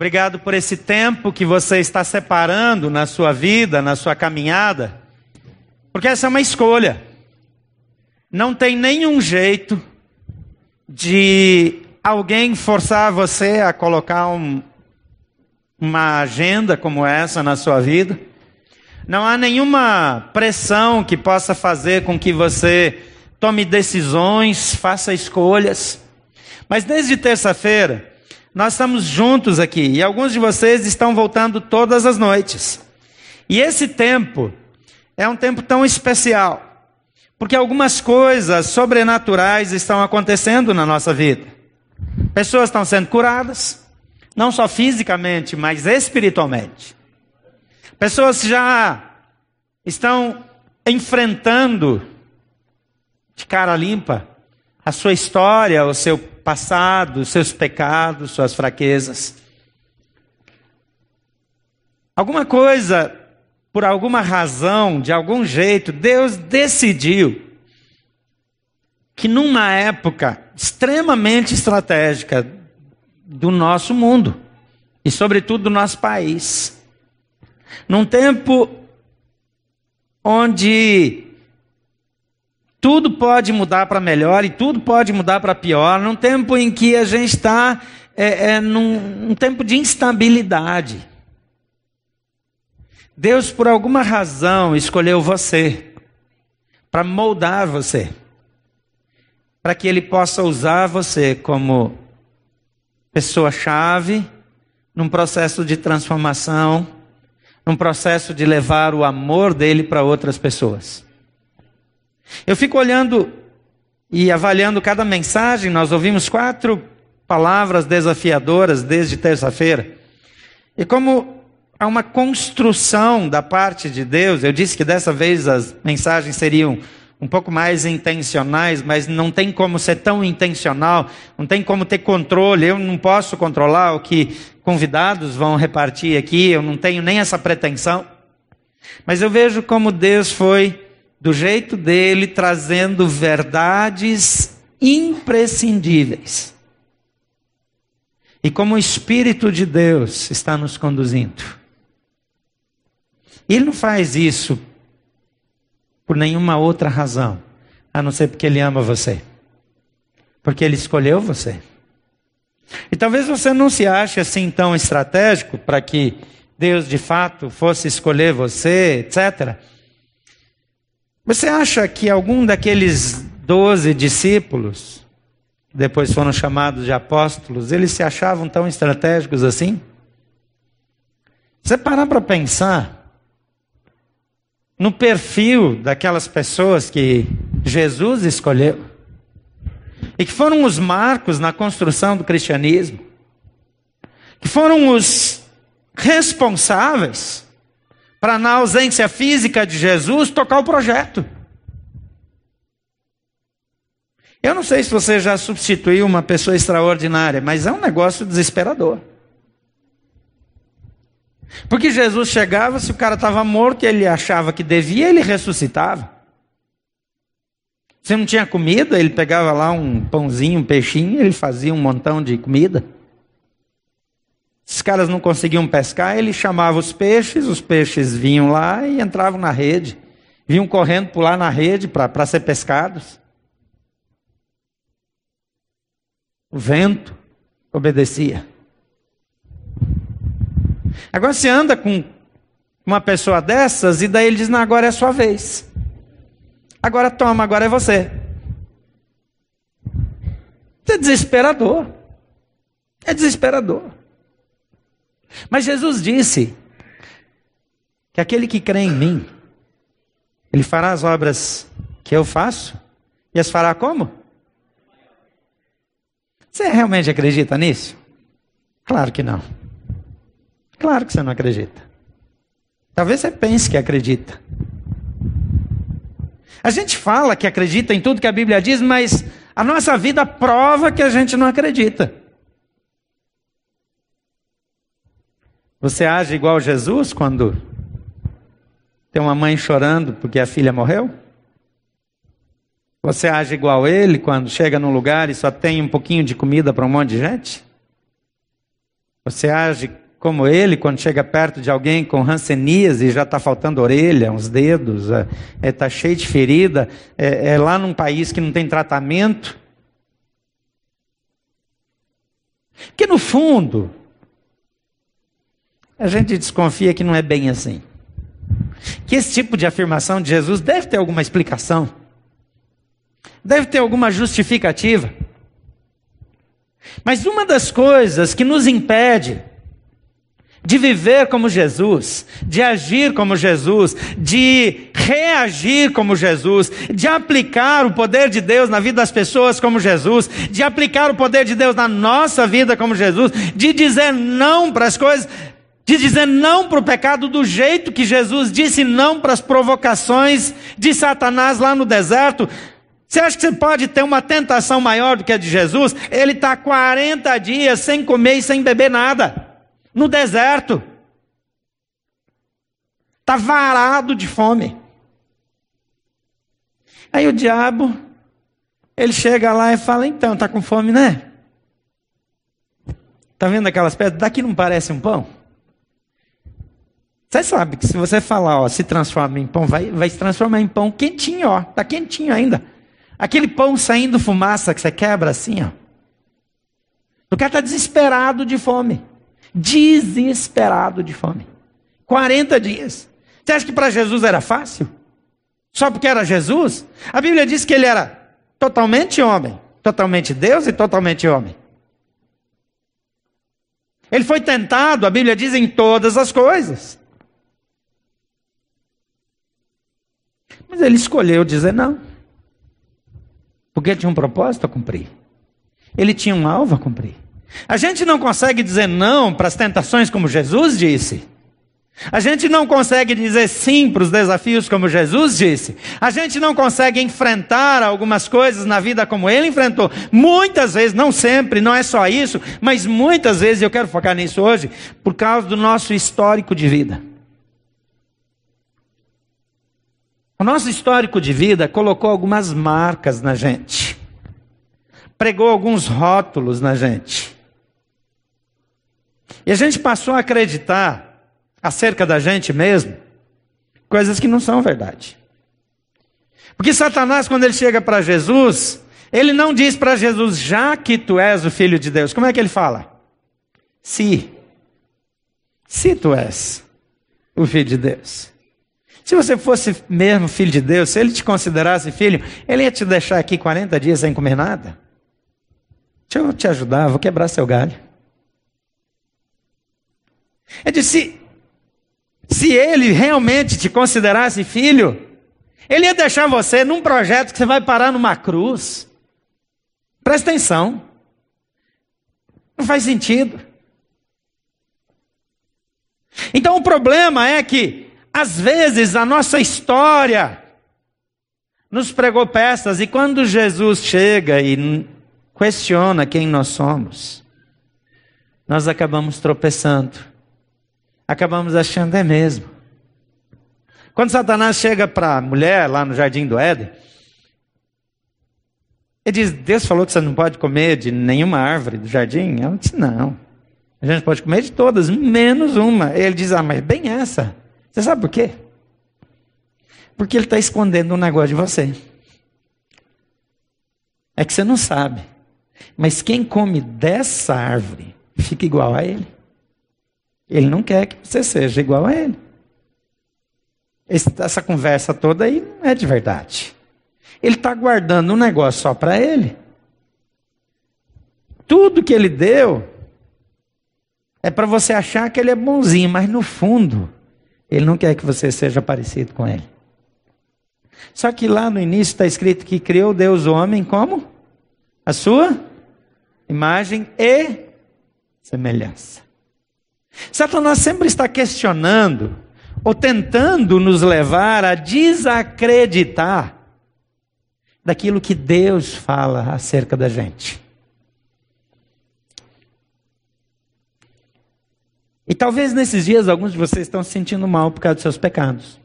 Obrigado por esse tempo que você está separando na sua vida, na sua caminhada, porque essa é uma escolha. Não tem nenhum jeito de alguém forçar você a colocar um, uma agenda como essa na sua vida. Não há nenhuma pressão que possa fazer com que você tome decisões, faça escolhas. Mas desde terça-feira, nós estamos juntos aqui e alguns de vocês estão voltando todas as noites. E esse tempo é um tempo tão especial, porque algumas coisas sobrenaturais estão acontecendo na nossa vida. Pessoas estão sendo curadas, não só fisicamente, mas espiritualmente. Pessoas já estão enfrentando de cara limpa a sua história, o seu passado, seus pecados, suas fraquezas. Alguma coisa, por alguma razão, de algum jeito, Deus decidiu que numa época extremamente estratégica do nosso mundo e sobretudo do nosso país, num tempo onde tudo pode mudar para melhor e tudo pode mudar para pior, num tempo em que a gente está é, é, num um tempo de instabilidade. Deus, por alguma razão, escolheu você para moldar você, para que Ele possa usar você como pessoa-chave num processo de transformação, num processo de levar o amor dele para outras pessoas. Eu fico olhando e avaliando cada mensagem, nós ouvimos quatro palavras desafiadoras desde terça-feira. E como há uma construção da parte de Deus, eu disse que dessa vez as mensagens seriam um pouco mais intencionais, mas não tem como ser tão intencional, não tem como ter controle. Eu não posso controlar o que convidados vão repartir aqui, eu não tenho nem essa pretensão. Mas eu vejo como Deus foi do jeito dele, trazendo verdades imprescindíveis. E como o Espírito de Deus está nos conduzindo. Ele não faz isso por nenhuma outra razão, a não ser porque ele ama você. Porque ele escolheu você. E talvez você não se ache assim tão estratégico para que Deus de fato fosse escolher você, etc. Você acha que algum daqueles doze discípulos, depois foram chamados de apóstolos, eles se achavam tão estratégicos assim? Você parar para pensar no perfil daquelas pessoas que Jesus escolheu e que foram os marcos na construção do cristianismo, que foram os responsáveis para, na ausência física de Jesus, tocar o projeto. Eu não sei se você já substituiu uma pessoa extraordinária, mas é um negócio desesperador. Porque Jesus chegava, se o cara estava morto e ele achava que devia, ele ressuscitava. Se não tinha comida, ele pegava lá um pãozinho, um peixinho, ele fazia um montão de comida. Os caras não conseguiam pescar, ele chamava os peixes, os peixes vinham lá e entravam na rede. Vinham correndo pular na rede para ser pescados. O vento obedecia. Agora você anda com uma pessoa dessas e daí ele diz: Não, agora é a sua vez. Agora toma, agora é você. Isso é desesperador. É desesperador. Mas Jesus disse que aquele que crê em mim, ele fará as obras que eu faço e as fará como? Você realmente acredita nisso? Claro que não. Claro que você não acredita. Talvez você pense que acredita. A gente fala que acredita em tudo que a Bíblia diz, mas a nossa vida prova que a gente não acredita. Você age igual Jesus quando tem uma mãe chorando porque a filha morreu? Você age igual ele quando chega num lugar e só tem um pouquinho de comida para um monte de gente? Você age como ele quando chega perto de alguém com rancenias e já está faltando orelha, uns dedos, está é, é, tá cheio de ferida, é, é lá num país que não tem tratamento. Que no fundo, a gente desconfia que não é bem assim. Que esse tipo de afirmação de Jesus deve ter alguma explicação, deve ter alguma justificativa. Mas uma das coisas que nos impede de viver como Jesus, de agir como Jesus, de reagir como Jesus, de aplicar o poder de Deus na vida das pessoas como Jesus, de aplicar o poder de Deus na nossa vida como Jesus, de dizer não para as coisas, de dizer não para o pecado do jeito que Jesus disse não para as provocações de Satanás lá no deserto. Você acha que você pode ter uma tentação maior do que a de Jesus? Ele está 40 dias sem comer e sem beber nada no deserto. Está varado de fome. Aí o diabo, ele chega lá e fala: então, está com fome, né? Está vendo aquelas pedras? Daqui não parece um pão? Você sabe que se você falar, ó, se transforma em pão, vai, vai se transformar em pão quentinho, ó. Está quentinho ainda. Aquele pão saindo fumaça que você quebra assim, ó. O cara está desesperado de fome desesperado de fome. 40 dias. Você acha que para Jesus era fácil? Só porque era Jesus? A Bíblia diz que ele era totalmente homem, totalmente Deus e totalmente homem. Ele foi tentado, a Bíblia diz, em todas as coisas. Mas ele escolheu dizer não. Porque tinha um propósito a cumprir. Ele tinha um alvo a cumprir. A gente não consegue dizer não para as tentações como Jesus disse. A gente não consegue dizer sim para os desafios como Jesus disse. A gente não consegue enfrentar algumas coisas na vida como ele enfrentou. Muitas vezes, não sempre, não é só isso, mas muitas vezes, eu quero focar nisso hoje, por causa do nosso histórico de vida. O nosso histórico de vida colocou algumas marcas na gente, pregou alguns rótulos na gente. E a gente passou a acreditar acerca da gente mesmo coisas que não são verdade. Porque Satanás, quando ele chega para Jesus, ele não diz para Jesus, já que tu és o filho de Deus. Como é que ele fala? Se. Se tu és o filho de Deus. Se você fosse mesmo filho de Deus, se ele te considerasse filho, ele ia te deixar aqui 40 dias sem comer nada? Deixa eu te ajudar, vou quebrar seu galho. Ele disse: se ele realmente te considerasse filho, ele ia deixar você num projeto que você vai parar numa cruz. Presta atenção. Não faz sentido. Então o problema é que, às vezes, a nossa história nos pregou peças, e quando Jesus chega e questiona quem nós somos, nós acabamos tropeçando acabamos achando é mesmo. Quando Satanás chega para a mulher lá no jardim do Éden, ele diz: Deus falou que você não pode comer de nenhuma árvore do jardim? Ela disse: Não. A gente pode comer de todas, menos uma. Ele diz: Ah, mas bem essa. Você sabe por quê? Porque ele está escondendo um negócio de você. É que você não sabe. Mas quem come dessa árvore fica igual a ele. Ele não quer que você seja igual a ele. Essa conversa toda aí não é de verdade. Ele está guardando um negócio só para ele. Tudo que ele deu é para você achar que ele é bonzinho, mas no fundo, ele não quer que você seja parecido com ele. Só que lá no início está escrito que criou Deus o homem como? A sua imagem e semelhança. Satanás sempre está questionando ou tentando nos levar a desacreditar daquilo que Deus fala acerca da gente. E talvez nesses dias alguns de vocês estão se sentindo mal por causa dos seus pecados.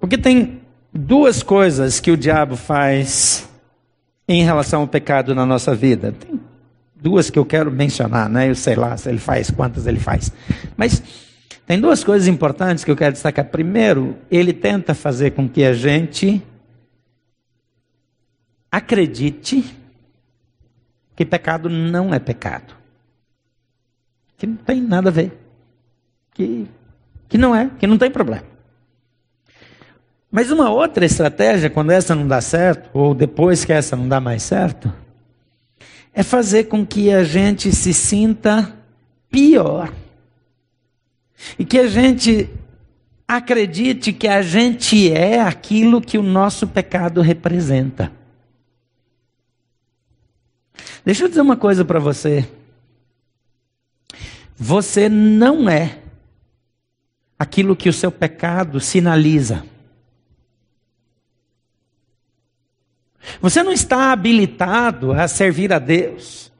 Porque tem duas coisas que o diabo faz em relação ao pecado na nossa vida. Tem duas que eu quero mencionar, né? Eu sei lá se ele faz, quantas ele faz. Mas tem duas coisas importantes que eu quero destacar. Primeiro, ele tenta fazer com que a gente acredite que pecado não é pecado. Que não tem nada a ver. Que, que não é, que não tem problema. Mas uma outra estratégia, quando essa não dá certo, ou depois que essa não dá mais certo, é fazer com que a gente se sinta pior. E que a gente acredite que a gente é aquilo que o nosso pecado representa. Deixa eu dizer uma coisa para você. Você não é aquilo que o seu pecado sinaliza. Você não está habilitado a servir a Deus,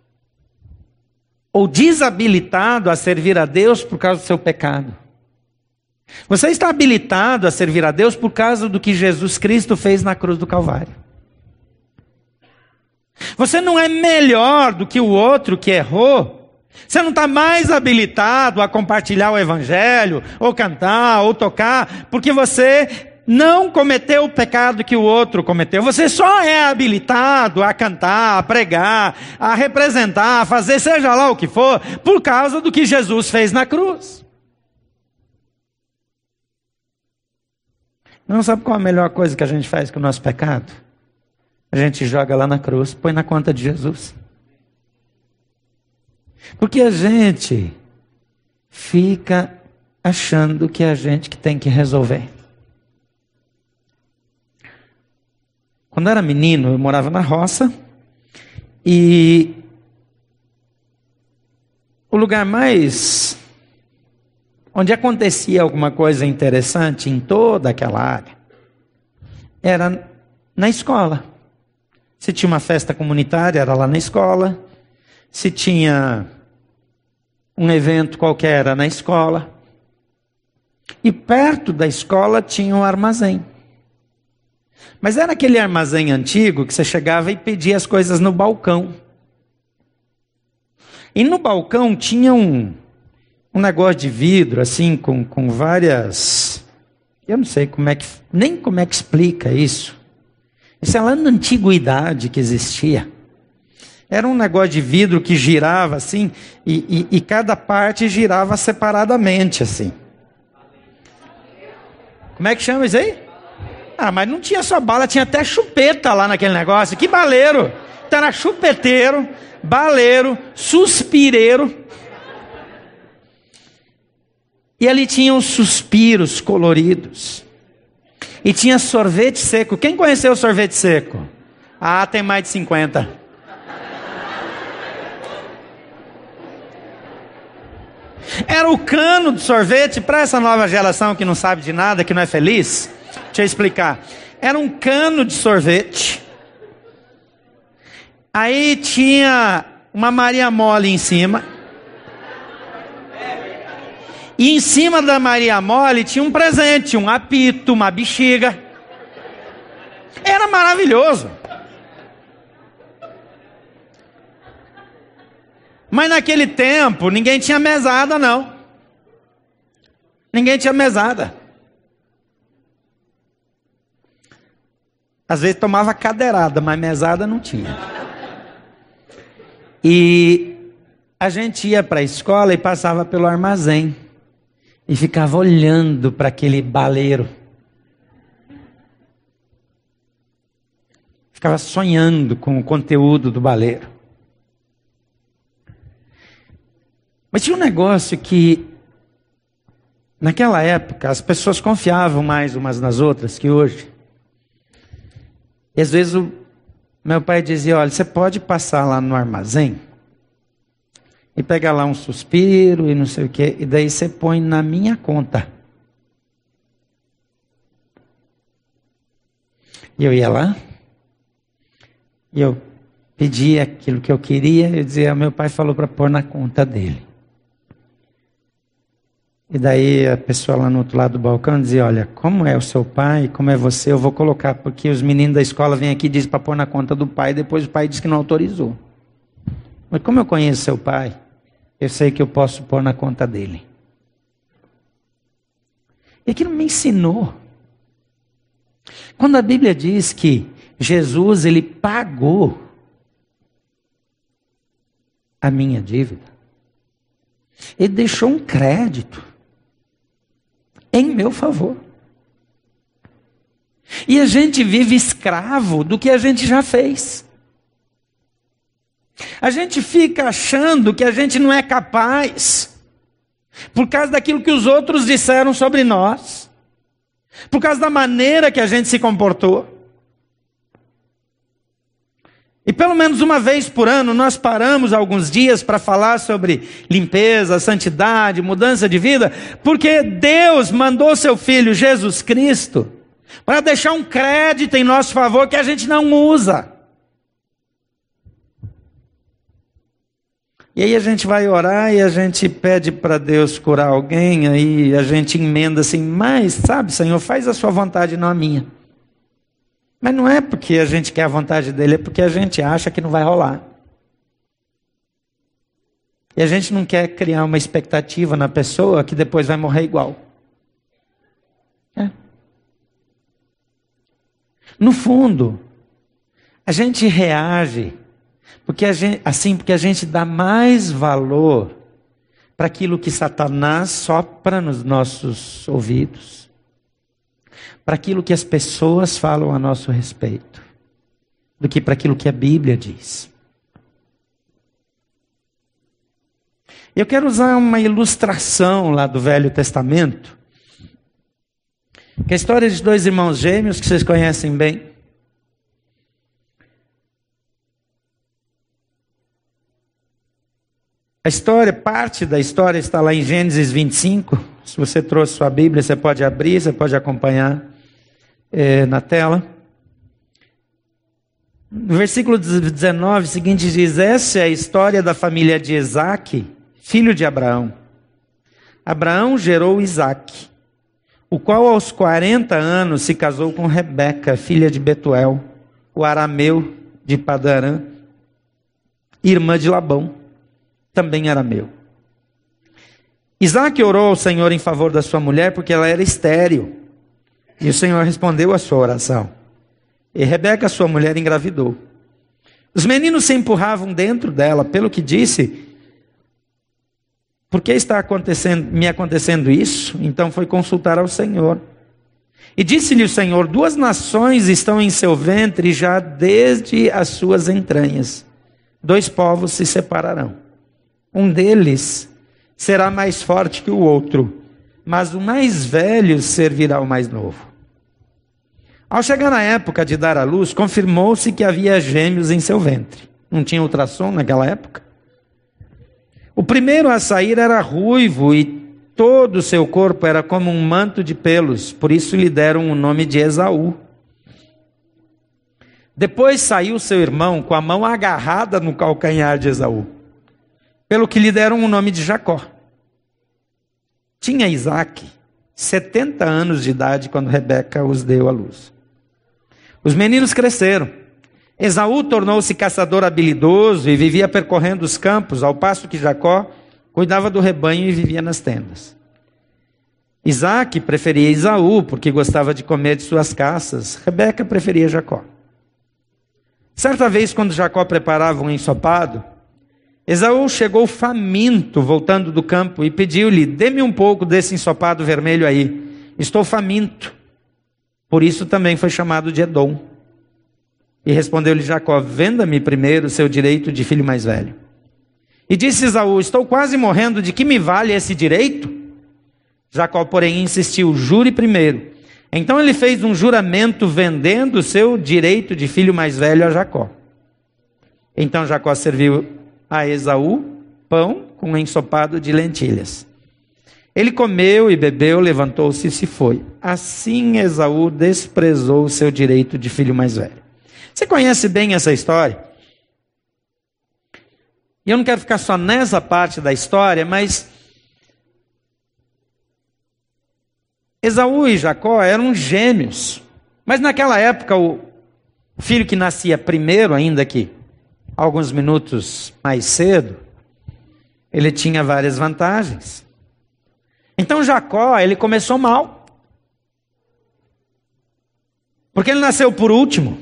ou desabilitado a servir a Deus por causa do seu pecado. Você está habilitado a servir a Deus por causa do que Jesus Cristo fez na cruz do Calvário. Você não é melhor do que o outro que errou. Você não está mais habilitado a compartilhar o Evangelho, ou cantar, ou tocar, porque você não cometeu o pecado que o outro cometeu. Você só é habilitado a cantar, a pregar, a representar, a fazer seja lá o que for, por causa do que Jesus fez na cruz. Não sabe qual a melhor coisa que a gente faz com o nosso pecado? A gente joga lá na cruz, põe na conta de Jesus. Porque a gente fica achando que é a gente que tem que resolver. Quando eu era menino, eu morava na roça e o lugar mais onde acontecia alguma coisa interessante em toda aquela área era na escola. Se tinha uma festa comunitária, era lá na escola. Se tinha um evento qualquer, era na escola. E perto da escola tinha um armazém. Mas era aquele armazém antigo que você chegava e pedia as coisas no balcão. E no balcão tinha um, um negócio de vidro, assim, com, com várias. Eu não sei como é que. Nem como é que explica isso. Isso é lá na antiguidade que existia. Era um negócio de vidro que girava assim, e, e, e cada parte girava separadamente, assim. Como é que chama isso aí? Ah, mas não tinha só bala, tinha até chupeta lá naquele negócio. Que baleiro! Então era chupeteiro, baleiro, suspireiro. E ali tinha os suspiros coloridos. E tinha sorvete seco. Quem conheceu o sorvete seco? Ah, tem mais de 50. Era o cano do sorvete para essa nova geração que não sabe de nada, que não é feliz. Deixa eu explicar. Era um cano de sorvete. Aí tinha uma Maria Mole em cima. E em cima da Maria Mole tinha um presente, um apito, uma bexiga. Era maravilhoso. Mas naquele tempo ninguém tinha mesada, não. Ninguém tinha mesada. Às vezes tomava cadeirada, mas mesada não tinha. E a gente ia para a escola e passava pelo armazém. E ficava olhando para aquele baleiro. Ficava sonhando com o conteúdo do baleiro. Mas tinha um negócio que, naquela época, as pessoas confiavam mais umas nas outras que hoje. E às vezes o meu pai dizia: Olha, você pode passar lá no armazém e pegar lá um suspiro e não sei o quê, e daí você põe na minha conta. E eu ia lá, e eu pedia aquilo que eu queria, eu dizia: Meu pai falou para pôr na conta dele. E daí a pessoa lá no outro lado do balcão dizia: Olha, como é o seu pai, como é você, eu vou colocar, porque os meninos da escola vêm aqui e dizem para pôr na conta do pai, depois o pai diz que não autorizou. Mas como eu conheço seu pai, eu sei que eu posso pôr na conta dele. E aquilo me ensinou. Quando a Bíblia diz que Jesus ele pagou a minha dívida, ele deixou um crédito em meu favor. E a gente vive escravo do que a gente já fez. A gente fica achando que a gente não é capaz, por causa daquilo que os outros disseram sobre nós, por causa da maneira que a gente se comportou. E pelo menos uma vez por ano nós paramos alguns dias para falar sobre limpeza, santidade, mudança de vida, porque Deus mandou seu filho Jesus Cristo para deixar um crédito em nosso favor que a gente não usa. E aí a gente vai orar e a gente pede para Deus curar alguém, aí a gente emenda assim, mas sabe, Senhor, faz a sua vontade, não a minha. Mas não é porque a gente quer a vontade dele, é porque a gente acha que não vai rolar. E a gente não quer criar uma expectativa na pessoa que depois vai morrer igual. É. No fundo, a gente reage porque gente, assim, porque a gente dá mais valor para aquilo que Satanás sopra nos nossos ouvidos, para aquilo que as pessoas falam a nosso respeito, do que para aquilo que a Bíblia diz. Eu quero usar uma ilustração lá do Velho Testamento, que é a história de dois irmãos gêmeos que vocês conhecem bem. A história, parte da história está lá em Gênesis 25. Se você trouxe sua Bíblia, você pode abrir, você pode acompanhar é, na tela. No versículo 19 seguinte diz: Essa é a história da família de Isaac, filho de Abraão. Abraão gerou Isaac, o qual aos 40 anos se casou com Rebeca, filha de Betuel, o arameu de Padarã, irmã de Labão também era meu. Isaac orou ao Senhor em favor da sua mulher porque ela era estéril. E o Senhor respondeu à sua oração. E Rebeca, sua mulher, engravidou. Os meninos se empurravam dentro dela, pelo que disse: Por que está acontecendo, me acontecendo isso? Então foi consultar ao Senhor. E disse-lhe o Senhor: Duas nações estão em seu ventre já desde as suas entranhas. Dois povos se separarão. Um deles será mais forte que o outro, mas o mais velho servirá ao mais novo. Ao chegar na época de dar à luz, confirmou-se que havia gêmeos em seu ventre. Não tinha ultrassom naquela época? O primeiro a sair era ruivo e todo o seu corpo era como um manto de pelos, por isso lhe deram o nome de Esaú. Depois saiu seu irmão com a mão agarrada no calcanhar de Esaú pelo que lhe deram o nome de Jacó. Tinha Isaac 70 anos de idade quando Rebeca os deu à luz. Os meninos cresceram. Esaú tornou-se caçador habilidoso e vivia percorrendo os campos, ao passo que Jacó cuidava do rebanho e vivia nas tendas. Isaac preferia Esaú porque gostava de comer de suas caças. Rebeca preferia Jacó. Certa vez, quando Jacó preparava um ensopado, Esaú chegou faminto voltando do campo e pediu-lhe: Dê-me um pouco desse ensopado vermelho aí. Estou faminto. Por isso também foi chamado de Edom. E respondeu-lhe Jacó: Venda-me primeiro o seu direito de filho mais velho. E disse Esaú: Estou quase morrendo, de que me vale esse direito? Jacó, porém, insistiu: Jure primeiro. Então ele fez um juramento vendendo o seu direito de filho mais velho a Jacó. Então Jacó serviu a Esaú pão com ensopado de lentilhas. Ele comeu e bebeu, levantou-se e se foi. Assim Esaú desprezou o seu direito de filho mais velho. Você conhece bem essa história? E eu não quero ficar só nessa parte da história, mas Esaú e Jacó eram gêmeos. Mas naquela época, o filho que nascia primeiro, ainda que alguns minutos mais cedo, ele tinha várias vantagens. Então Jacó, ele começou mal. Porque ele nasceu por último.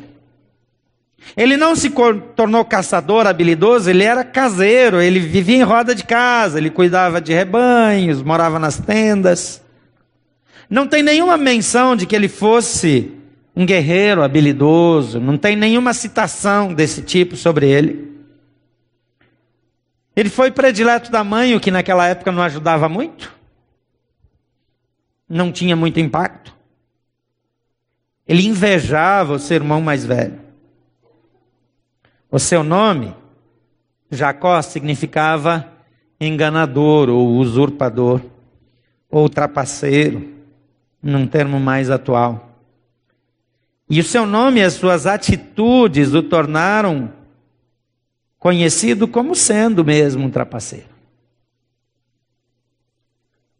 Ele não se tornou caçador habilidoso, ele era caseiro, ele vivia em roda de casa, ele cuidava de rebanhos, morava nas tendas. Não tem nenhuma menção de que ele fosse um guerreiro habilidoso, não tem nenhuma citação desse tipo sobre ele. Ele foi predileto da mãe, o que naquela época não ajudava muito. Não tinha muito impacto. Ele invejava o seu irmão mais velho. O seu nome, Jacó, significava enganador ou usurpador, ou trapaceiro, num termo mais atual. E o seu nome e as suas atitudes o tornaram conhecido como sendo mesmo um trapaceiro.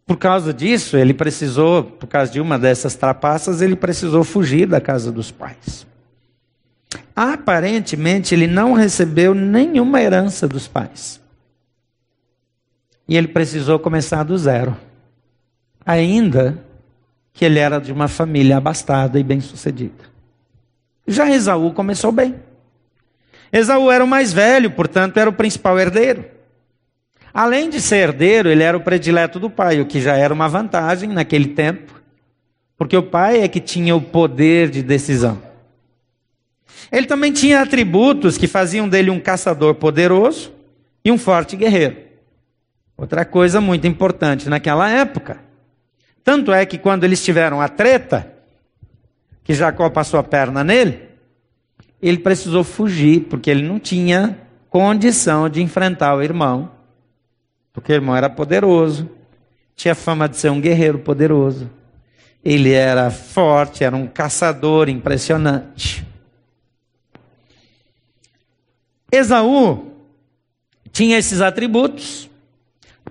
Por causa disso, ele precisou, por causa de uma dessas trapaças, ele precisou fugir da casa dos pais. Aparentemente, ele não recebeu nenhuma herança dos pais. E ele precisou começar do zero. Ainda que ele era de uma família abastada e bem-sucedida. Já Esaú começou bem. Esaú era o mais velho, portanto, era o principal herdeiro. Além de ser herdeiro, ele era o predileto do pai, o que já era uma vantagem naquele tempo, porque o pai é que tinha o poder de decisão. Ele também tinha atributos que faziam dele um caçador poderoso e um forte guerreiro. Outra coisa muito importante naquela época. Tanto é que quando eles tiveram a treta, que Jacó passou a perna nele, ele precisou fugir, porque ele não tinha condição de enfrentar o irmão. Porque o irmão era poderoso, tinha fama de ser um guerreiro poderoso. Ele era forte, era um caçador impressionante. Esaú tinha esses atributos,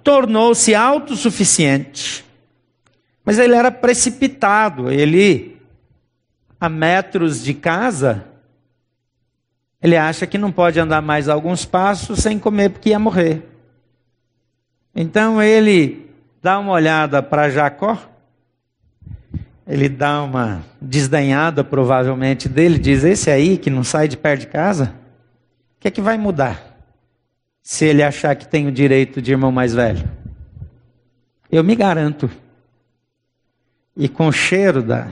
tornou-se autossuficiente, mas ele era precipitado, ele a metros de casa, ele acha que não pode andar mais alguns passos sem comer porque ia morrer. Então ele dá uma olhada para Jacó, ele dá uma desdenhada provavelmente dele, diz: Esse aí que não sai de perto de casa, o que é que vai mudar? Se ele achar que tem o direito de irmão mais velho. Eu me garanto. E com o cheiro da,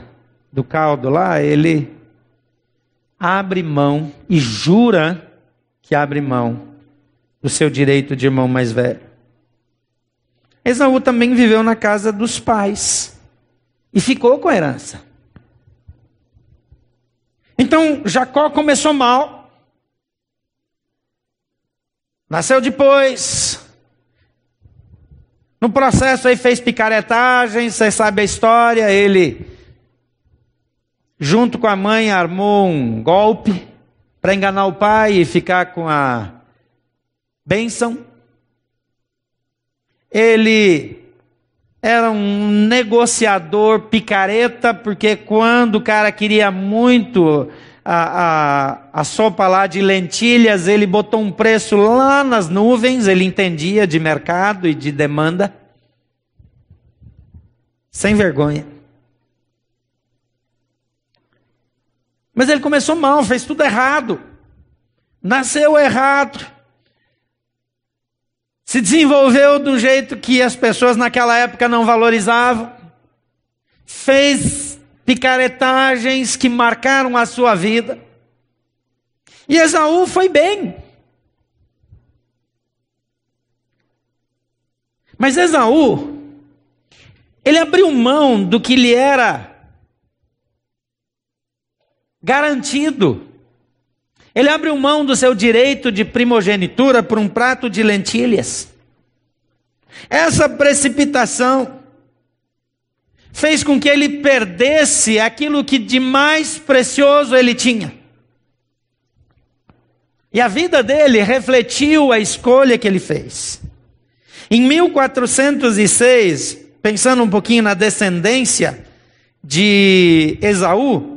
do caldo lá, ele abre mão e jura que abre mão do seu direito de irmão mais velho. Esaú também viveu na casa dos pais e ficou com a herança. Então Jacó começou mal, nasceu depois, no processo aí fez picaretagem, você sabe a história, ele junto com a mãe, armou um golpe para enganar o pai e ficar com a bênção. Ele era um negociador picareta, porque quando o cara queria muito a, a, a sopa lá de lentilhas, ele botou um preço lá nas nuvens, ele entendia de mercado e de demanda. Sem vergonha. Mas ele começou mal, fez tudo errado. Nasceu errado. Se desenvolveu do jeito que as pessoas naquela época não valorizavam. Fez picaretagens que marcaram a sua vida. E Esaú foi bem. Mas Esaú, ele abriu mão do que lhe era garantido. Ele abriu mão do seu direito de primogenitura por um prato de lentilhas. Essa precipitação fez com que ele perdesse aquilo que de mais precioso ele tinha. E a vida dele refletiu a escolha que ele fez. Em 1406, pensando um pouquinho na descendência de Esaú,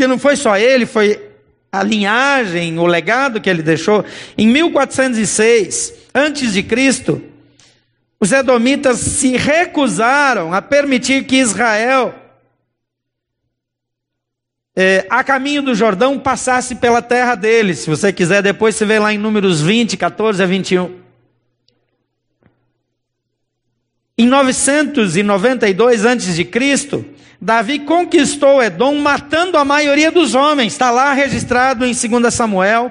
porque não foi só ele, foi a linhagem, o legado que ele deixou. Em 1406, antes de Cristo, os edomitas se recusaram a permitir que Israel, é, a caminho do Jordão, passasse pela terra deles. Se você quiser, depois você vê lá em Números 20, 14 a 21. Em 992 a.C., Davi conquistou Edom matando a maioria dos homens. Está lá registrado em 2 Samuel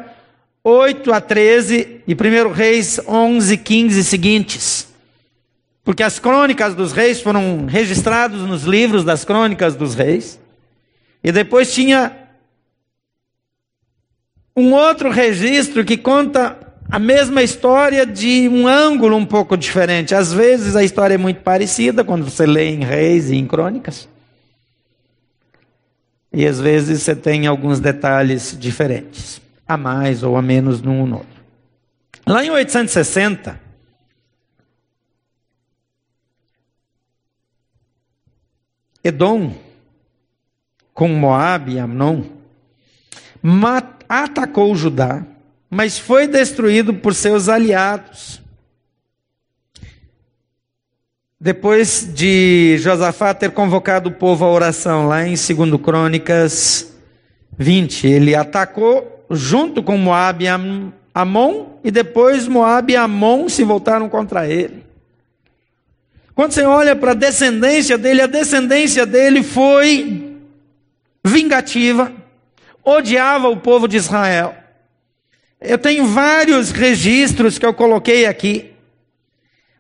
8 a 13 e 1 Reis 11, 15 seguintes. Porque as crônicas dos reis foram registradas nos livros das crônicas dos reis. E depois tinha um outro registro que conta a mesma história de um ângulo um pouco diferente. Às vezes a história é muito parecida quando você lê em Reis e em Crônicas. E às vezes você tem alguns detalhes diferentes, a mais ou a menos num ou no outro. Lá em 860, Edom, com Moab e Amnon, atacou Judá mas foi destruído por seus aliados. Depois de Josafá ter convocado o povo à oração, lá em 2 Crônicas 20, ele atacou junto com Moab e Amon, e depois Moab e Amon se voltaram contra ele. Quando você olha para a descendência dele, a descendência dele foi vingativa, odiava o povo de Israel. Eu tenho vários registros que eu coloquei aqui.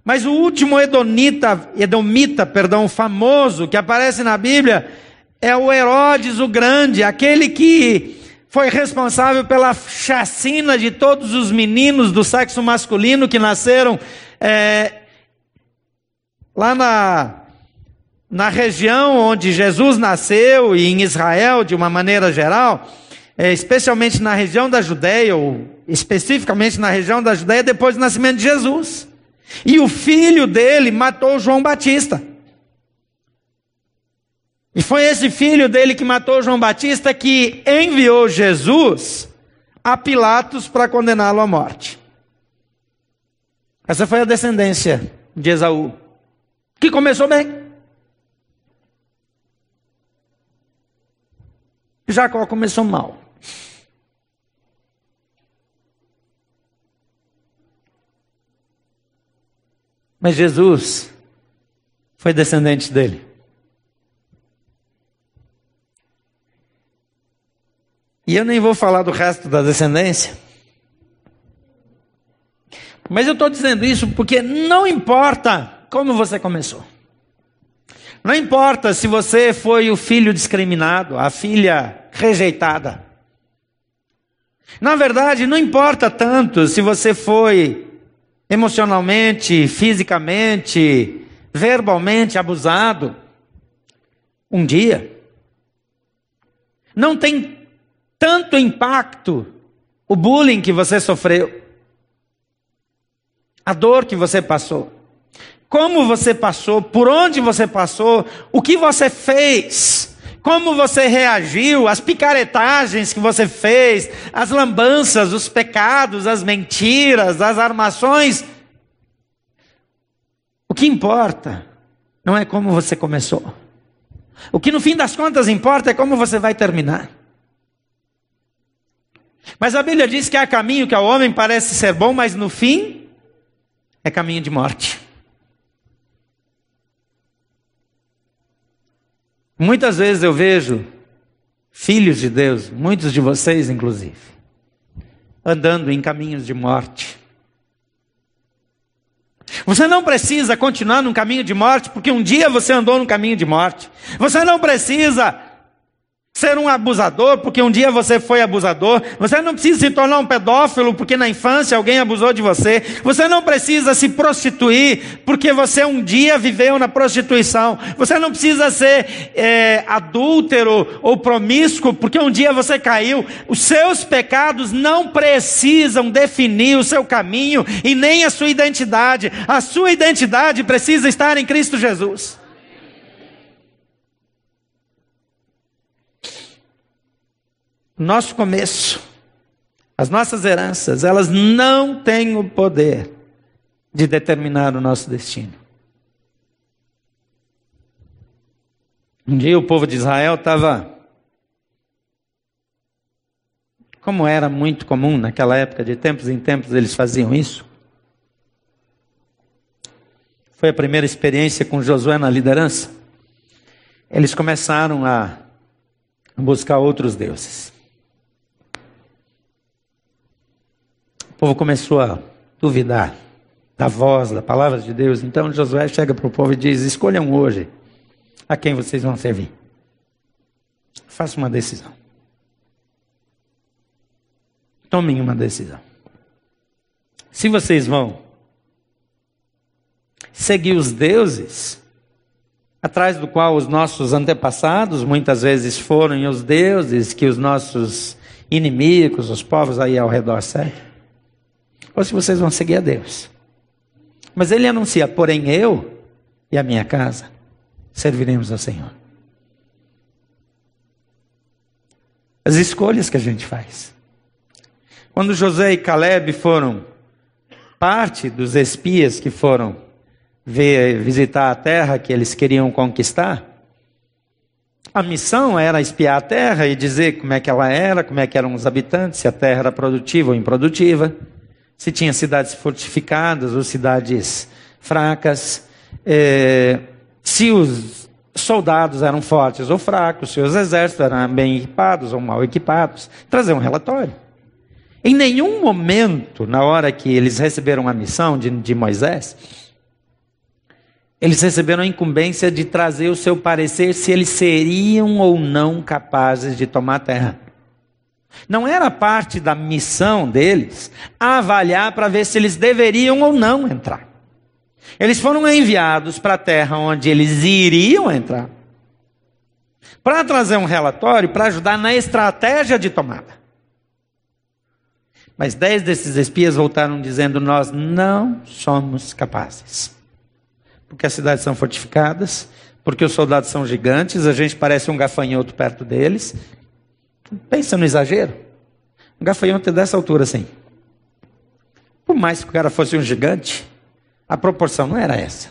Mas o último Edomita, Edomita, perdão, famoso que aparece na Bíblia é o Herodes o Grande, aquele que foi responsável pela chacina de todos os meninos do sexo masculino que nasceram é, lá na, na região onde Jesus nasceu e em Israel de uma maneira geral é, especialmente na região da Judéia, ou especificamente na região da Judéia, depois do nascimento de Jesus. E o filho dele matou João Batista. E foi esse filho dele que matou João Batista que enviou Jesus a Pilatos para condená-lo à morte. Essa foi a descendência de Esaú, que começou bem. Jacó começou mal. Mas Jesus foi descendente dele. E eu nem vou falar do resto da descendência. Mas eu estou dizendo isso porque não importa como você começou. Não importa se você foi o filho discriminado, a filha rejeitada. Na verdade, não importa tanto se você foi emocionalmente, fisicamente, verbalmente abusado, um dia, não tem tanto impacto o bullying que você sofreu, a dor que você passou, como você passou, por onde você passou, o que você fez como você reagiu, as picaretagens que você fez, as lambanças, os pecados, as mentiras, as armações. O que importa não é como você começou. O que no fim das contas importa é como você vai terminar. Mas a Bíblia diz que há caminho que ao homem parece ser bom, mas no fim é caminho de morte. Muitas vezes eu vejo filhos de Deus, muitos de vocês inclusive, andando em caminhos de morte. Você não precisa continuar num caminho de morte, porque um dia você andou num caminho de morte. Você não precisa ser um abusador, porque um dia você foi abusador. Você não precisa se tornar um pedófilo, porque na infância alguém abusou de você. Você não precisa se prostituir, porque você um dia viveu na prostituição. Você não precisa ser é, adúltero ou promíscuo, porque um dia você caiu. Os seus pecados não precisam definir o seu caminho e nem a sua identidade. A sua identidade precisa estar em Cristo Jesus. Nosso começo, as nossas heranças, elas não têm o poder de determinar o nosso destino. Um dia o povo de Israel estava. Como era muito comum naquela época, de tempos em tempos eles faziam isso. Foi a primeira experiência com Josué na liderança. Eles começaram a buscar outros deuses. O povo começou a duvidar da voz, da palavra de Deus. Então Josué chega para o povo e diz: Escolham hoje a quem vocês vão servir. Faça uma decisão. Tomem uma decisão. Se vocês vão seguir os deuses, atrás do qual os nossos antepassados muitas vezes foram e os deuses que os nossos inimigos, os povos aí ao redor seguem, ou se vocês vão seguir a Deus. Mas ele anuncia: porém eu e a minha casa serviremos ao Senhor. As escolhas que a gente faz. Quando José e Caleb foram parte dos espias que foram ver, visitar a terra que eles queriam conquistar, a missão era espiar a terra e dizer como é que ela era, como é que eram os habitantes, se a terra era produtiva ou improdutiva se tinha cidades fortificadas ou cidades fracas, é, se os soldados eram fortes ou fracos, se os exércitos eram bem equipados ou mal equipados, trazer um relatório. Em nenhum momento, na hora que eles receberam a missão de, de Moisés, eles receberam a incumbência de trazer o seu parecer se eles seriam ou não capazes de tomar a terra. Não era parte da missão deles avaliar para ver se eles deveriam ou não entrar. Eles foram enviados para a terra onde eles iriam entrar para trazer um relatório para ajudar na estratégia de tomada. Mas dez desses espias voltaram dizendo: Nós não somos capazes. Porque as cidades são fortificadas, porque os soldados são gigantes, a gente parece um gafanhoto perto deles, Pensa no exagero. Um gafanhoto dessa altura assim. Por mais que o cara fosse um gigante, a proporção não era essa.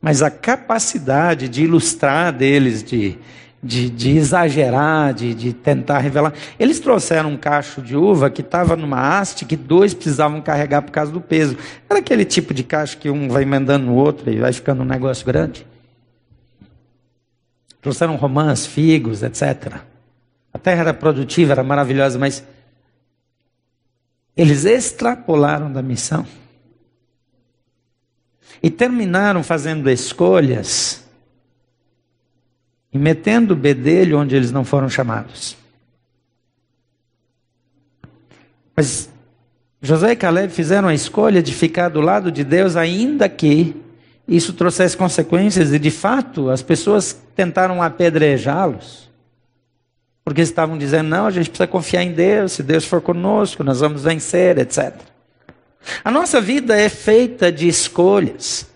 Mas a capacidade de ilustrar deles, de, de, de exagerar, de, de, tentar revelar. Eles trouxeram um cacho de uva que estava numa haste que dois precisavam carregar por causa do peso. Era aquele tipo de cacho que um vai emendando no outro e vai ficando um negócio grande. Trouxeram romãs, figos, etc. A terra era produtiva, era maravilhosa, mas eles extrapolaram da missão e terminaram fazendo escolhas e metendo o bedelho onde eles não foram chamados. Mas José e Caleb fizeram a escolha de ficar do lado de Deus, ainda que isso trouxesse consequências, e de fato as pessoas tentaram apedrejá-los, porque estavam dizendo: não, a gente precisa confiar em Deus, se Deus for conosco, nós vamos vencer, etc. A nossa vida é feita de escolhas.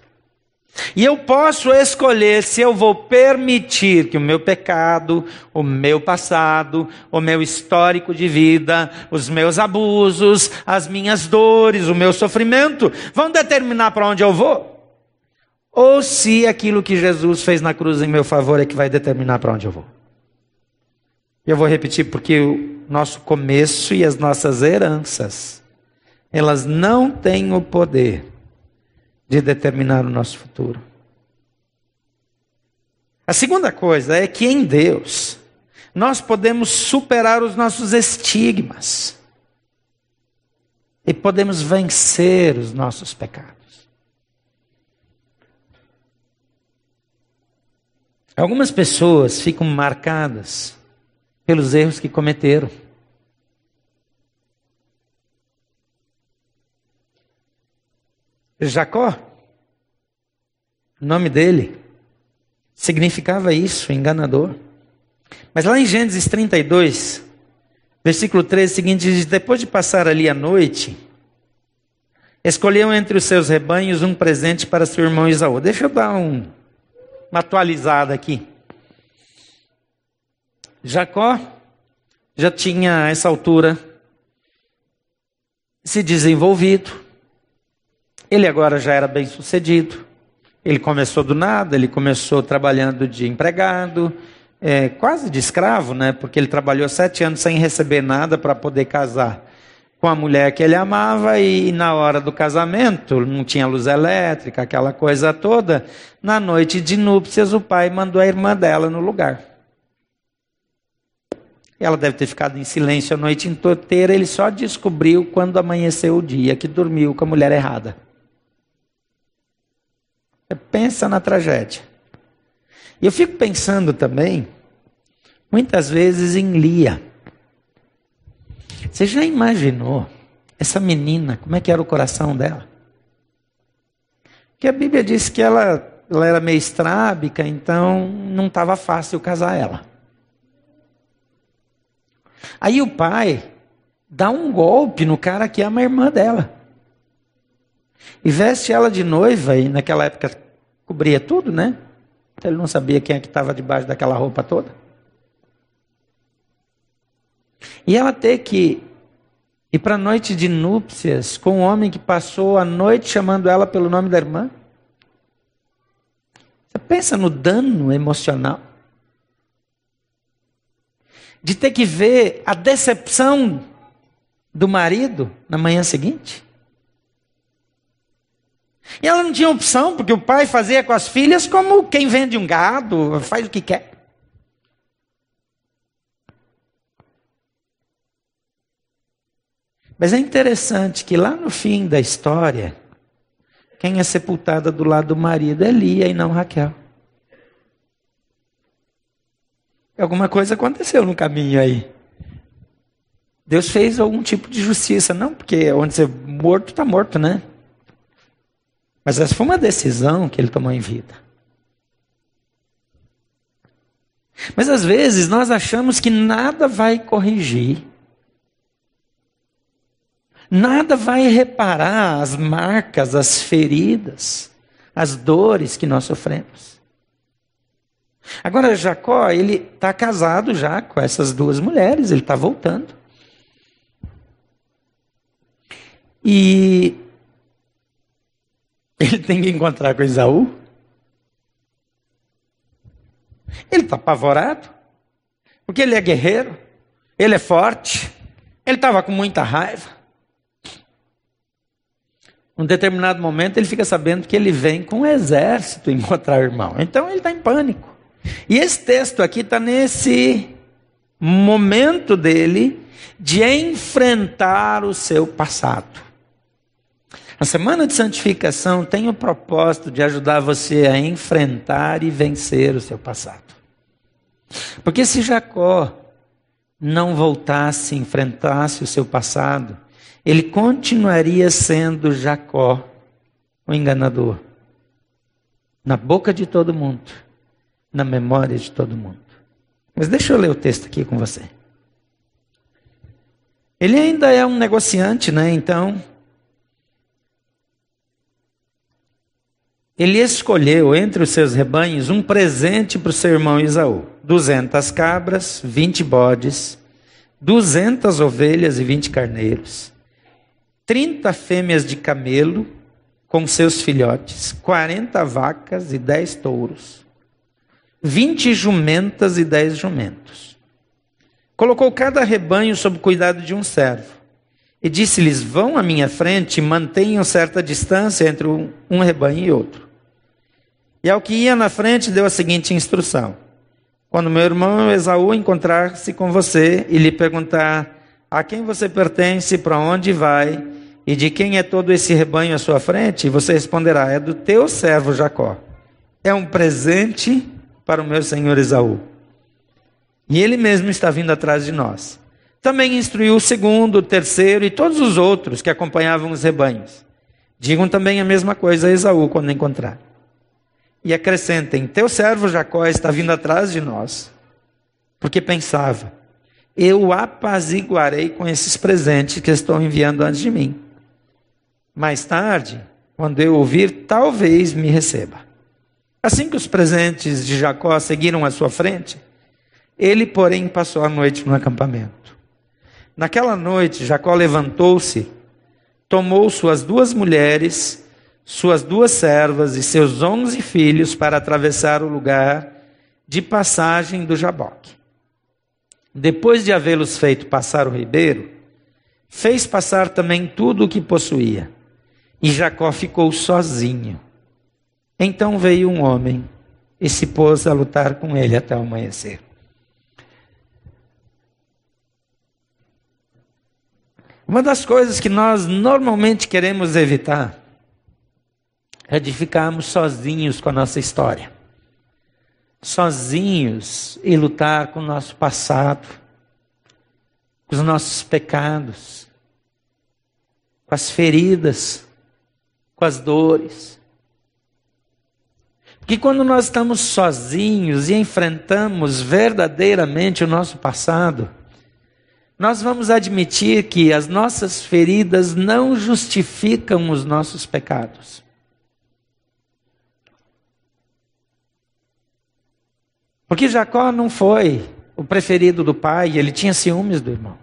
E eu posso escolher se eu vou permitir que o meu pecado, o meu passado, o meu histórico de vida, os meus abusos, as minhas dores, o meu sofrimento vão determinar para onde eu vou ou se aquilo que Jesus fez na cruz em meu favor é que vai determinar para onde eu vou. Eu vou repetir porque o nosso começo e as nossas heranças, elas não têm o poder de determinar o nosso futuro. A segunda coisa é que em Deus nós podemos superar os nossos estigmas e podemos vencer os nossos pecados. Algumas pessoas ficam marcadas pelos erros que cometeram. Jacó, o nome dele, significava isso, enganador. Mas lá em Gênesis 32, versículo 13, seguinte diz: Depois de passar ali a noite, escolheu entre os seus rebanhos um presente para seu irmão Isaú. Deixa eu dar um uma atualizada aqui. Jacó já tinha, a essa altura, se desenvolvido. Ele agora já era bem sucedido. Ele começou do nada, ele começou trabalhando de empregado, é, quase de escravo, né? Porque ele trabalhou sete anos sem receber nada para poder casar com a mulher que ele amava e na hora do casamento não tinha luz elétrica, aquela coisa toda. Na noite de núpcias, o pai mandou a irmã dela no lugar. Ela deve ter ficado em silêncio a noite inteira. Ele só descobriu quando amanheceu o dia que dormiu com a mulher errada. Pensa na tragédia. E eu fico pensando também, muitas vezes, em Lia. Você já imaginou essa menina, como é que era o coração dela? Porque a Bíblia diz que ela, ela era meio estrábica, então não estava fácil casar ela. Aí o pai dá um golpe no cara que ama a irmã dela. E veste ela de noiva, e naquela época cobria tudo, né? Então ele não sabia quem é que estava debaixo daquela roupa toda. E ela ter que ir para a noite de núpcias com um homem que passou a noite chamando ela pelo nome da irmã. Você pensa no dano emocional? De ter que ver a decepção do marido na manhã seguinte? E ela não tinha opção, porque o pai fazia com as filhas como quem vende um gado, faz o que quer. Mas é interessante que lá no fim da história, quem é sepultada do lado do marido é Lia e não Raquel. Alguma coisa aconteceu no caminho aí. Deus fez algum tipo de justiça, não porque onde você morto está morto, né? Mas essa foi uma decisão que ele tomou em vida. Mas às vezes nós achamos que nada vai corrigir, nada vai reparar as marcas, as feridas, as dores que nós sofremos. Agora, Jacó, ele está casado já com essas duas mulheres, ele está voltando. E ele tem que encontrar com Esaú. Ele está apavorado, porque ele é guerreiro, ele é forte, ele estava com muita raiva. Num determinado momento ele fica sabendo que ele vem com um exército encontrar o irmão. Então ele está em pânico. E esse texto aqui está nesse momento dele de enfrentar o seu passado. A semana de santificação tem o propósito de ajudar você a enfrentar e vencer o seu passado. Porque se Jacó não voltasse, enfrentasse o seu passado, ele continuaria sendo Jacó, o enganador, na boca de todo mundo, na memória de todo mundo. Mas deixa eu ler o texto aqui com você. Ele ainda é um negociante, né? Então, ele escolheu entre os seus rebanhos um presente para o seu irmão Isaú: duzentas cabras, vinte bodes, duzentas ovelhas e vinte carneiros, trinta fêmeas de camelo com seus filhotes, quarenta vacas e dez touros, vinte jumentas e dez jumentos. Colocou cada rebanho sob cuidado de um servo e disse-lhes: Vão à minha frente e mantenham certa distância entre um rebanho e outro. E ao que ia na frente, deu a seguinte instrução: Quando meu irmão Esaú encontrar-se com você e lhe perguntar a quem você pertence, para onde vai e de quem é todo esse rebanho à sua frente, você responderá: É do teu servo Jacó. É um presente para o meu senhor Esaú. E ele mesmo está vindo atrás de nós. Também instruiu o segundo, o terceiro e todos os outros que acompanhavam os rebanhos. Digam também a mesma coisa a Esaú quando encontrar e acrescentem: Teu servo Jacó está vindo atrás de nós. Porque pensava: Eu apaziguarei com esses presentes que estou enviando antes de mim. Mais tarde, quando eu ouvir, talvez me receba. Assim que os presentes de Jacó seguiram à sua frente, Ele, porém, passou a noite no acampamento. Naquela noite, Jacó levantou-se, tomou suas duas mulheres, suas duas servas e seus onze filhos para atravessar o lugar de passagem do Jaboque. Depois de havê-los feito passar o ribeiro, fez passar também tudo o que possuía. E Jacó ficou sozinho. Então veio um homem e se pôs a lutar com ele até o amanhecer. Uma das coisas que nós normalmente queremos evitar é de ficarmos sozinhos com a nossa história. Sozinhos e lutar com o nosso passado, com os nossos pecados, com as feridas, com as dores. Porque quando nós estamos sozinhos e enfrentamos verdadeiramente o nosso passado, nós vamos admitir que as nossas feridas não justificam os nossos pecados. Porque Jacó não foi o preferido do pai, ele tinha ciúmes do irmão.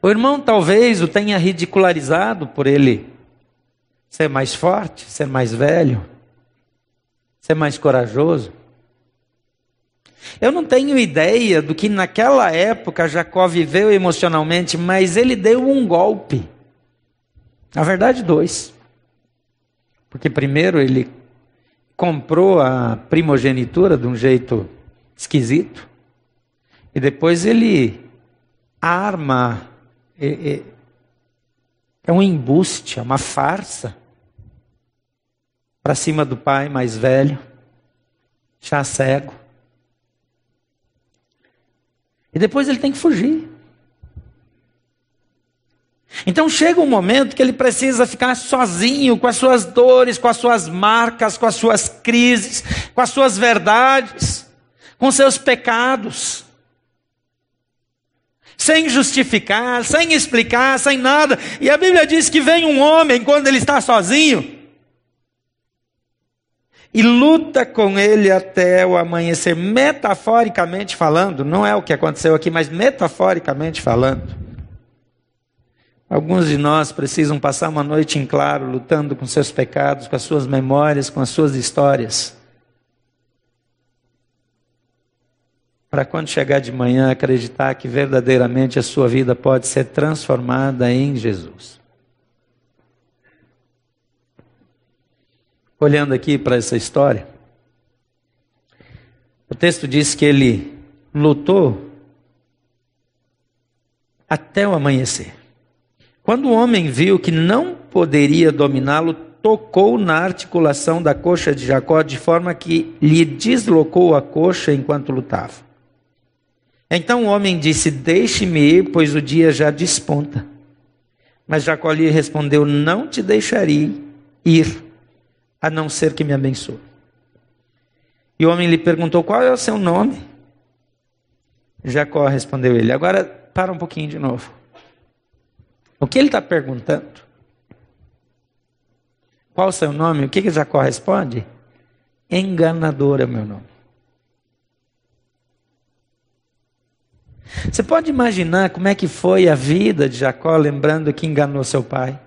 O irmão talvez o tenha ridicularizado por ele ser mais forte, ser mais velho, ser mais corajoso. Eu não tenho ideia do que naquela época Jacó viveu emocionalmente, mas ele deu um golpe. Na verdade, dois. Porque primeiro ele comprou a primogenitura de um jeito esquisito, e depois ele arma, é, um embuste, é uma farsa para cima do pai mais velho, já cego. E depois ele tem que fugir. Então chega um momento que ele precisa ficar sozinho com as suas dores, com as suas marcas, com as suas crises, com as suas verdades, com seus pecados. Sem justificar, sem explicar, sem nada. E a Bíblia diz que vem um homem quando ele está sozinho e luta com ele até o amanhecer, metaforicamente falando, não é o que aconteceu aqui, mas metaforicamente falando. Alguns de nós precisam passar uma noite em claro, lutando com seus pecados, com as suas memórias, com as suas histórias. Para quando chegar de manhã acreditar que verdadeiramente a sua vida pode ser transformada em Jesus. Olhando aqui para essa história, o texto diz que ele lutou até o amanhecer. Quando o homem viu que não poderia dominá-lo, tocou na articulação da coxa de Jacó de forma que lhe deslocou a coxa enquanto lutava. Então o homem disse: Deixe-me ir, pois o dia já desponta. Mas Jacó lhe respondeu: Não te deixarei ir a não ser que me abençoe. E o homem lhe perguntou: Qual é o seu nome? Jacó respondeu ele. Agora, para um pouquinho de novo. O que ele está perguntando? Qual o seu nome? O que, que Jacó responde? Enganador é meu nome. Você pode imaginar como é que foi a vida de Jacó, lembrando que enganou seu pai?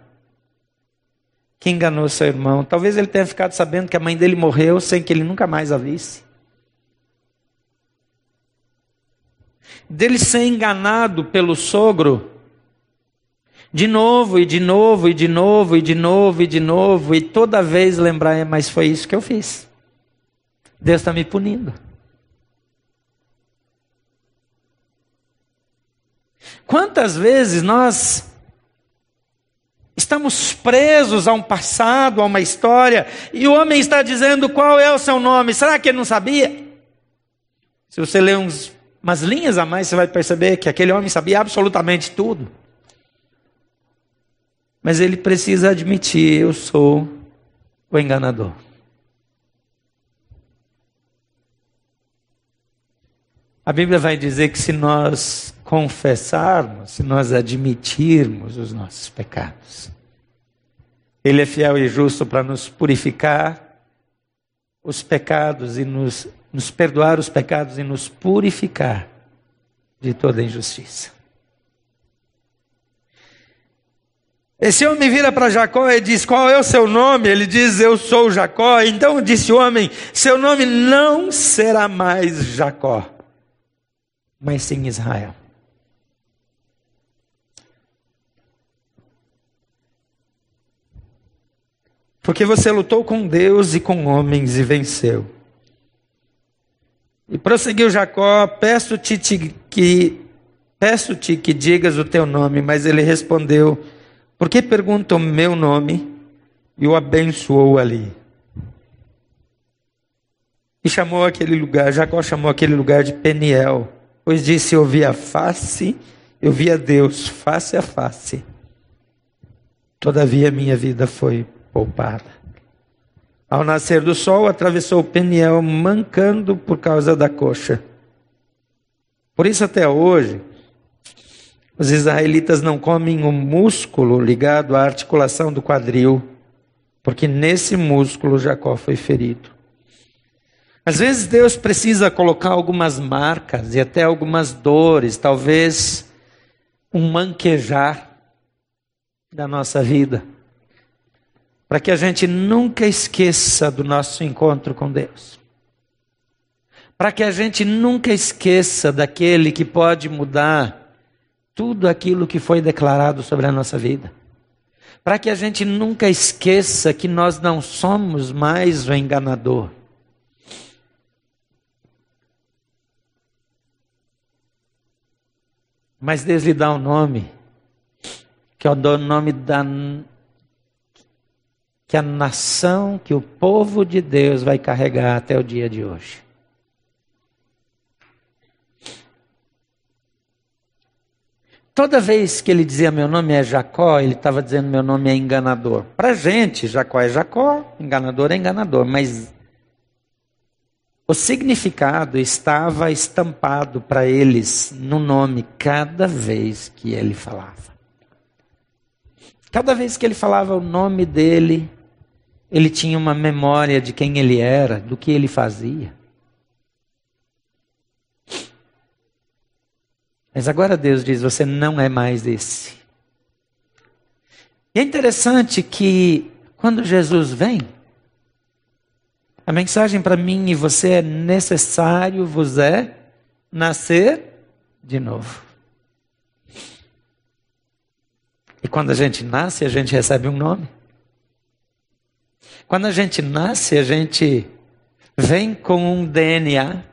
que enganou seu irmão. Talvez ele tenha ficado sabendo que a mãe dele morreu sem que ele nunca mais a visse. Dele ser enganado pelo sogro, de novo e de novo e de novo e de novo e de novo, e toda vez lembrar, é, mas foi isso que eu fiz. Deus está me punindo. Quantas vezes nós Estamos presos a um passado, a uma história, e o homem está dizendo qual é o seu nome. Será que ele não sabia? Se você ler uns, umas linhas a mais, você vai perceber que aquele homem sabia absolutamente tudo. Mas ele precisa admitir: eu sou o enganador. A Bíblia vai dizer que se nós confessarmos, se nós admitirmos os nossos pecados. Ele é fiel e justo para nos purificar os pecados e nos nos perdoar os pecados e nos purificar de toda injustiça. Esse homem vira para Jacó e diz: Qual é o seu nome? Ele diz: Eu sou Jacó. Então disse o homem: Seu nome não será mais Jacó, mas sim Israel. Porque você lutou com Deus e com homens e venceu. E prosseguiu Jacó: Peço-te que peço-te que digas o teu nome, mas ele respondeu: por que pergunta o meu nome? E o abençoou ali. E chamou aquele lugar, Jacó chamou aquele lugar de Peniel, pois disse: Eu vi a face, eu vi a Deus face a face. Todavia minha vida foi poupada. Ao nascer do sol, atravessou Peniel, mancando por causa da coxa. Por isso, até hoje, os israelitas não comem o músculo ligado à articulação do quadril, porque nesse músculo Jacó foi ferido. Às vezes Deus precisa colocar algumas marcas e até algumas dores, talvez um manquejar da nossa vida, para que a gente nunca esqueça do nosso encontro com Deus. Para que a gente nunca esqueça daquele que pode mudar tudo aquilo que foi declarado sobre a nossa vida. Para que a gente nunca esqueça que nós não somos mais o enganador. Mas Deus lhe dá um nome, que é o nome da que a nação, que o povo de Deus vai carregar até o dia de hoje. Toda vez que ele dizia meu nome é Jacó, ele estava dizendo meu nome é enganador. Para gente, Jacó é Jacó, enganador é enganador, mas o significado estava estampado para eles no nome cada vez que ele falava. Cada vez que ele falava o nome dele, ele tinha uma memória de quem ele era, do que ele fazia. Mas agora Deus diz: você não é mais esse. E é interessante que quando Jesus vem, a mensagem para mim e você é necessário vos é nascer de novo. E quando a gente nasce, a gente recebe um nome. Quando a gente nasce, a gente vem com um DNA.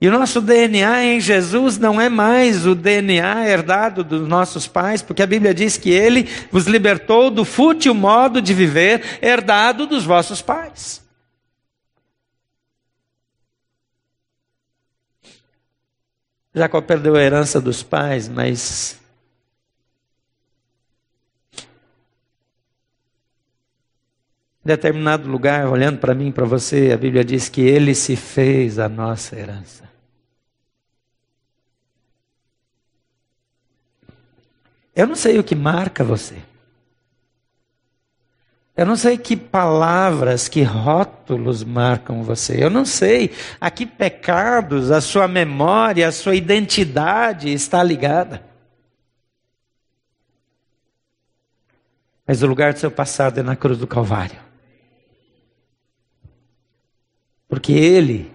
E o nosso DNA em Jesus não é mais o DNA herdado dos nossos pais, porque a Bíblia diz que ele vos libertou do fútil modo de viver herdado dos vossos pais. Jacó perdeu a herança dos pais, mas Em determinado lugar, olhando para mim, para você, a Bíblia diz que ele se fez a nossa herança. Eu não sei o que marca você. Eu não sei que palavras, que rótulos marcam você. Eu não sei a que pecados a sua memória, a sua identidade está ligada. Mas o lugar do seu passado é na cruz do Calvário. Porque Ele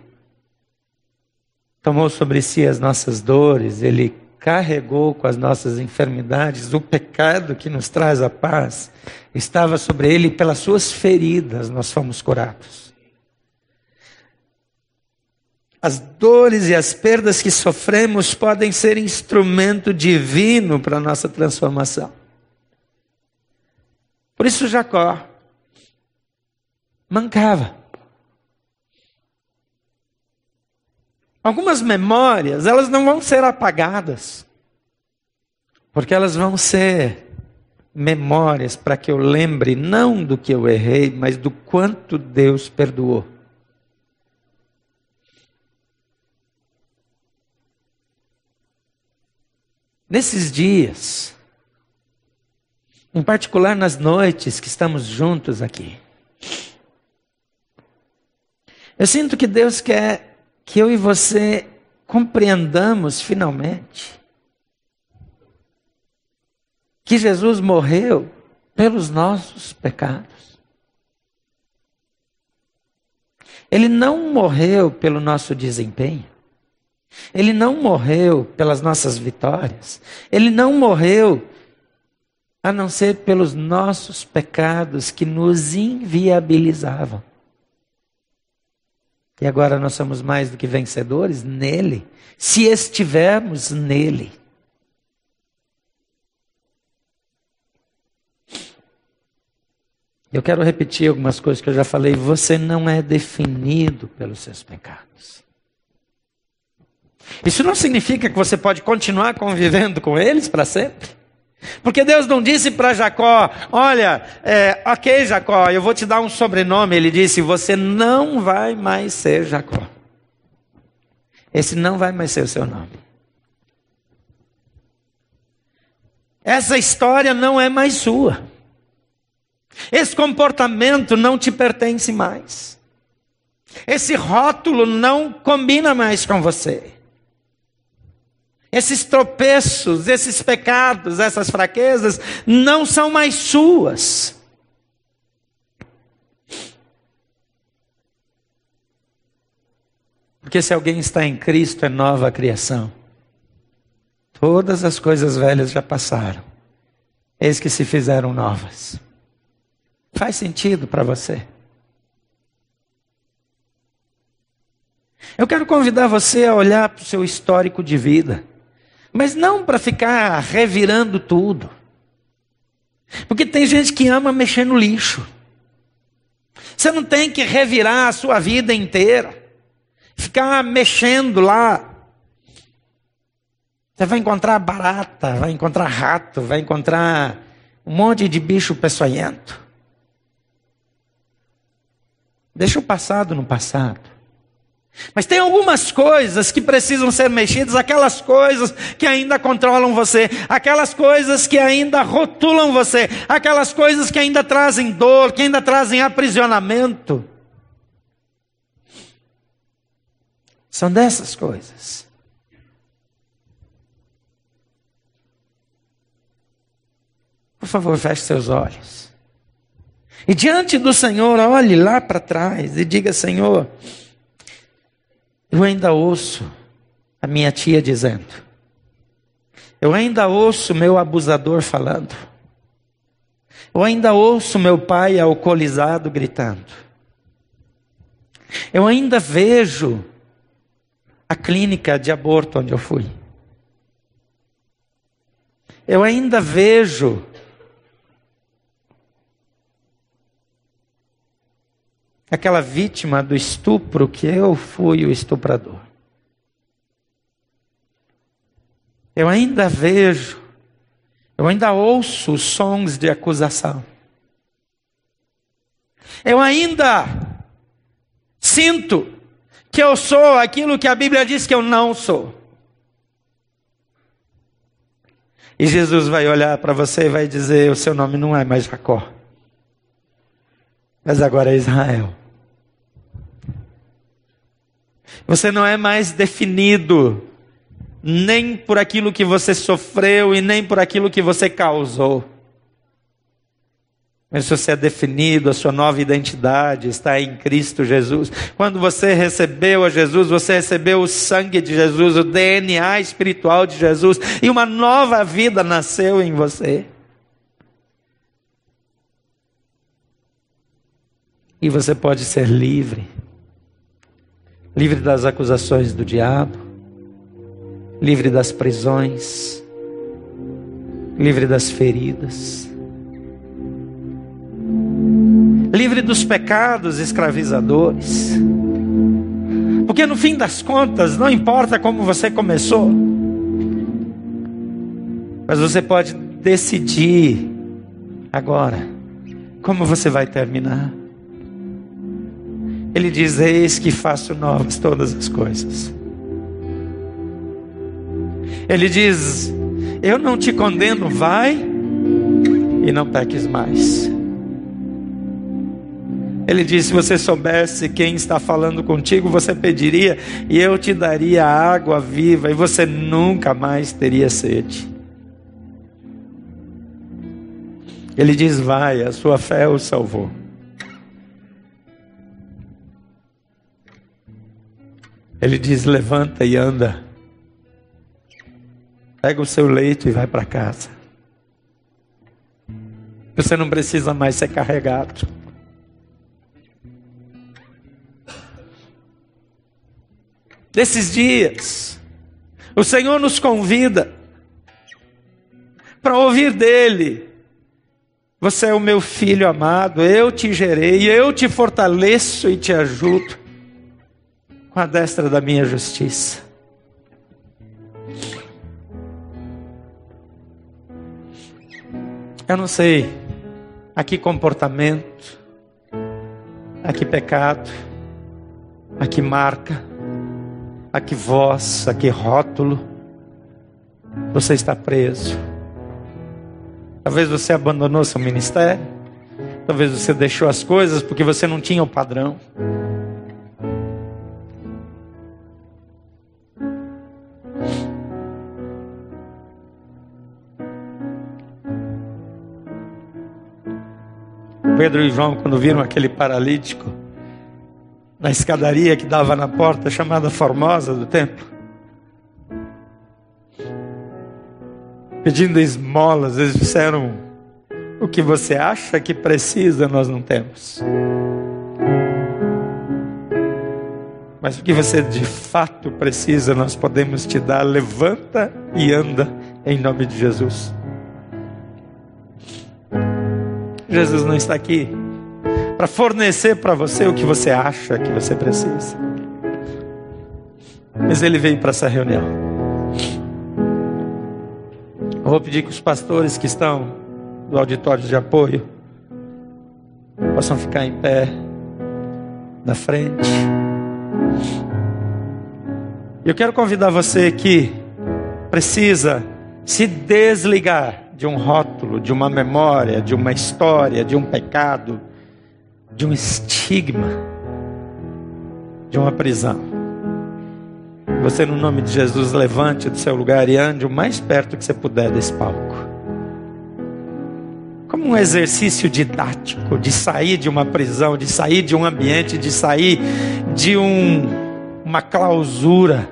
tomou sobre si as nossas dores, Ele carregou com as nossas enfermidades, o pecado que nos traz a paz, estava sobre ele e pelas suas feridas nós fomos curados. As dores e as perdas que sofremos podem ser instrumento divino para a nossa transformação. Por isso Jacó mancava. Algumas memórias, elas não vão ser apagadas, porque elas vão ser memórias para que eu lembre não do que eu errei, mas do quanto Deus perdoou. Nesses dias, em particular nas noites que estamos juntos aqui, Eu sinto que Deus quer que eu e você compreendamos finalmente que Jesus morreu pelos nossos pecados. Ele não morreu pelo nosso desempenho. Ele não morreu pelas nossas vitórias. Ele não morreu a não ser pelos nossos pecados que nos inviabilizavam. E agora nós somos mais do que vencedores nele, se estivermos nele. Eu quero repetir algumas coisas que eu já falei. Você não é definido pelos seus pecados. Isso não significa que você pode continuar convivendo com eles para sempre. Porque Deus não disse para Jacó: Olha, é, ok, Jacó, eu vou te dar um sobrenome. Ele disse: Você não vai mais ser Jacó. Esse não vai mais ser o seu nome. Essa história não é mais sua. Esse comportamento não te pertence mais. Esse rótulo não combina mais com você. Esses tropeços, esses pecados, essas fraquezas não são mais suas. Porque se alguém está em Cristo é nova criação. Todas as coisas velhas já passaram. Eis que se fizeram novas. Faz sentido para você? Eu quero convidar você a olhar para o seu histórico de vida. Mas não para ficar revirando tudo. Porque tem gente que ama mexer no lixo. Você não tem que revirar a sua vida inteira. Ficar mexendo lá. Você vai encontrar barata, vai encontrar rato, vai encontrar um monte de bicho peçonhento. Deixa o passado no passado. Mas tem algumas coisas que precisam ser mexidas, aquelas coisas que ainda controlam você, aquelas coisas que ainda rotulam você, aquelas coisas que ainda trazem dor, que ainda trazem aprisionamento. São dessas coisas. Por favor, feche seus olhos. E diante do Senhor, olhe lá para trás e diga: Senhor, eu ainda ouço a minha tia dizendo. Eu ainda ouço meu abusador falando. Eu ainda ouço meu pai alcoolizado gritando. Eu ainda vejo a clínica de aborto onde eu fui. Eu ainda vejo aquela vítima do estupro que eu fui o estuprador. Eu ainda vejo, eu ainda ouço os sons de acusação. Eu ainda sinto que eu sou aquilo que a Bíblia diz que eu não sou. E Jesus vai olhar para você e vai dizer: o seu nome não é mais Jacó mas agora é Israel. Você não é mais definido nem por aquilo que você sofreu e nem por aquilo que você causou. Mas você é definido, a sua nova identidade está em Cristo Jesus. Quando você recebeu a Jesus, você recebeu o sangue de Jesus, o DNA espiritual de Jesus, e uma nova vida nasceu em você. E você pode ser livre livre das acusações do diabo, livre das prisões, livre das feridas, livre dos pecados escravizadores. Porque no fim das contas, não importa como você começou, mas você pode decidir agora como você vai terminar. Ele diz: Eis que faço novas todas as coisas. Ele diz: Eu não te condeno, vai e não peques mais. Ele disse: Se você soubesse quem está falando contigo, você pediria e eu te daria água viva e você nunca mais teria sede. Ele diz: Vai, a sua fé o salvou. Ele diz: Levanta e anda. Pega o seu leito e vai para casa. Você não precisa mais ser carregado. Desses dias, o Senhor nos convida para ouvir dele. Você é o meu filho amado, eu te gerei, eu te fortaleço e te ajudo com a destra da minha justiça. Eu não sei a que comportamento, a que pecado, a que marca, a que voz, a que rótulo você está preso. Talvez você abandonou seu ministério, talvez você deixou as coisas porque você não tinha o padrão. Pedro e João, quando viram aquele paralítico na escadaria que dava na porta chamada Formosa do templo, pedindo esmolas, eles disseram: O que você acha que precisa, nós não temos. Mas o que você de fato precisa, nós podemos te dar. Levanta e anda em nome de Jesus. Jesus não está aqui para fornecer para você o que você acha que você precisa. Mas ele veio para essa reunião. Eu vou pedir que os pastores que estão no auditório de apoio possam ficar em pé na frente. Eu quero convidar você que precisa se desligar de um rótulo, de uma memória, de uma história, de um pecado, de um estigma, de uma prisão. Você, no nome de Jesus, levante do seu lugar e ande o mais perto que você puder desse palco. Como um exercício didático de sair de uma prisão, de sair de um ambiente, de sair de um, uma clausura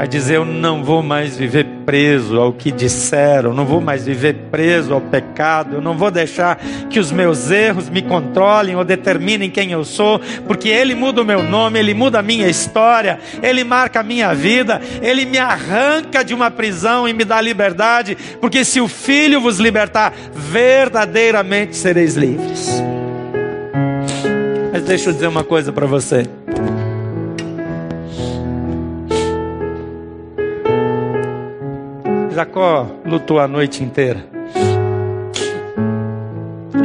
vai dizer: Eu não vou mais viver preso ao que disseram, não vou mais viver preso ao pecado, eu não vou deixar que os meus erros me controlem ou determinem quem eu sou, porque Ele muda o meu nome, Ele muda a minha história, Ele marca a minha vida, Ele me arranca de uma prisão e me dá liberdade, porque se o Filho vos libertar, verdadeiramente sereis livres. Mas deixa eu dizer uma coisa para você. Jacó lutou a noite inteira.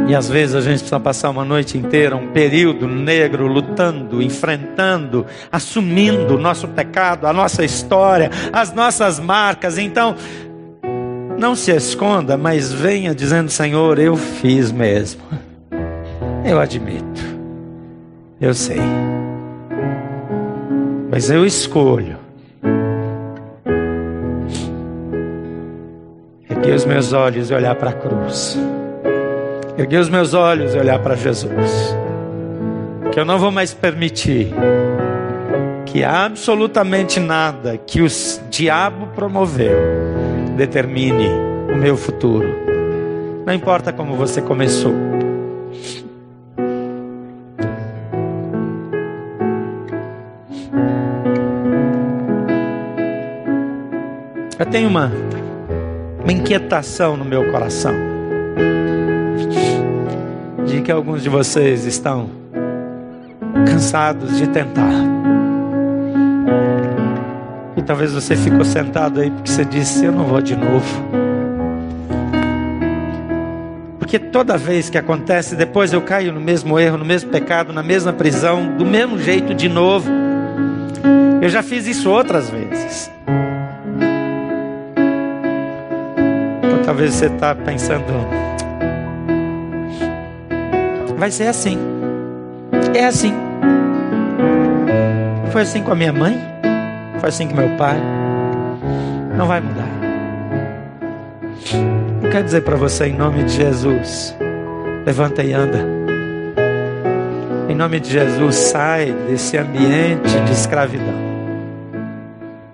E às vezes a gente precisa passar uma noite inteira, um período negro, lutando, enfrentando, assumindo o nosso pecado, a nossa história, as nossas marcas. Então, não se esconda, mas venha dizendo: Senhor, eu fiz mesmo. Eu admito. Eu sei. Mas eu escolho erguer os meus olhos e olhar para a cruz. Erguer os meus olhos e olhar para Jesus. Que eu não vou mais permitir que absolutamente nada que o diabo promoveu determine o meu futuro. Não importa como você começou. Eu tenho uma uma inquietação no meu coração de que alguns de vocês estão cansados de tentar. E talvez você ficou sentado aí porque você disse: Eu não vou de novo. Porque toda vez que acontece, depois eu caio no mesmo erro, no mesmo pecado, na mesma prisão, do mesmo jeito de novo. Eu já fiz isso outras vezes. Talvez você está pensando, vai ser assim. É assim. Foi assim com a minha mãe, foi assim com meu pai. Não vai mudar. Eu quero dizer para você, em nome de Jesus, levanta e anda. Em nome de Jesus, sai desse ambiente de escravidão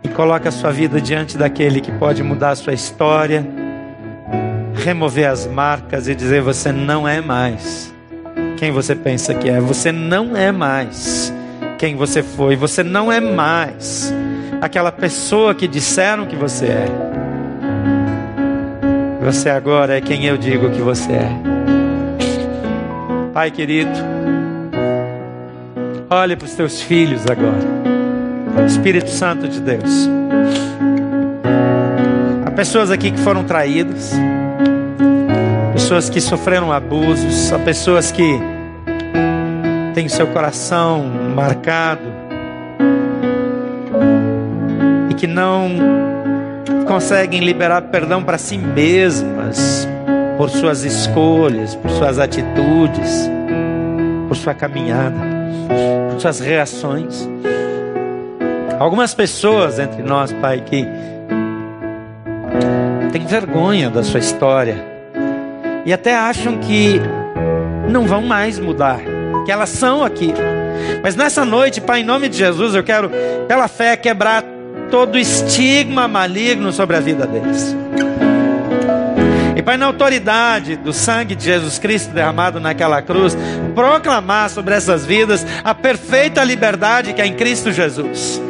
e coloca a sua vida diante daquele que pode mudar a sua história, remover as marcas e dizer: Você não é mais quem você pensa que é, você não é mais quem você foi, você não é mais aquela pessoa que disseram que você é. Você agora é quem eu digo que você é. Pai querido, olhe para os teus filhos agora. Espírito Santo de Deus. Há pessoas aqui que foram traídas, pessoas que sofreram abusos, há pessoas que têm seu coração marcado e que não conseguem liberar perdão para si mesmas por suas escolhas, por suas atitudes, por sua caminhada, por suas reações. Algumas pessoas entre nós, Pai, que têm vergonha da sua história e até acham que não vão mais mudar, que elas são aquilo. Mas nessa noite, Pai, em nome de Jesus, eu quero, pela fé, quebrar todo estigma maligno sobre a vida deles. E Pai, na autoridade do sangue de Jesus Cristo derramado naquela cruz, proclamar sobre essas vidas a perfeita liberdade que é em Cristo Jesus.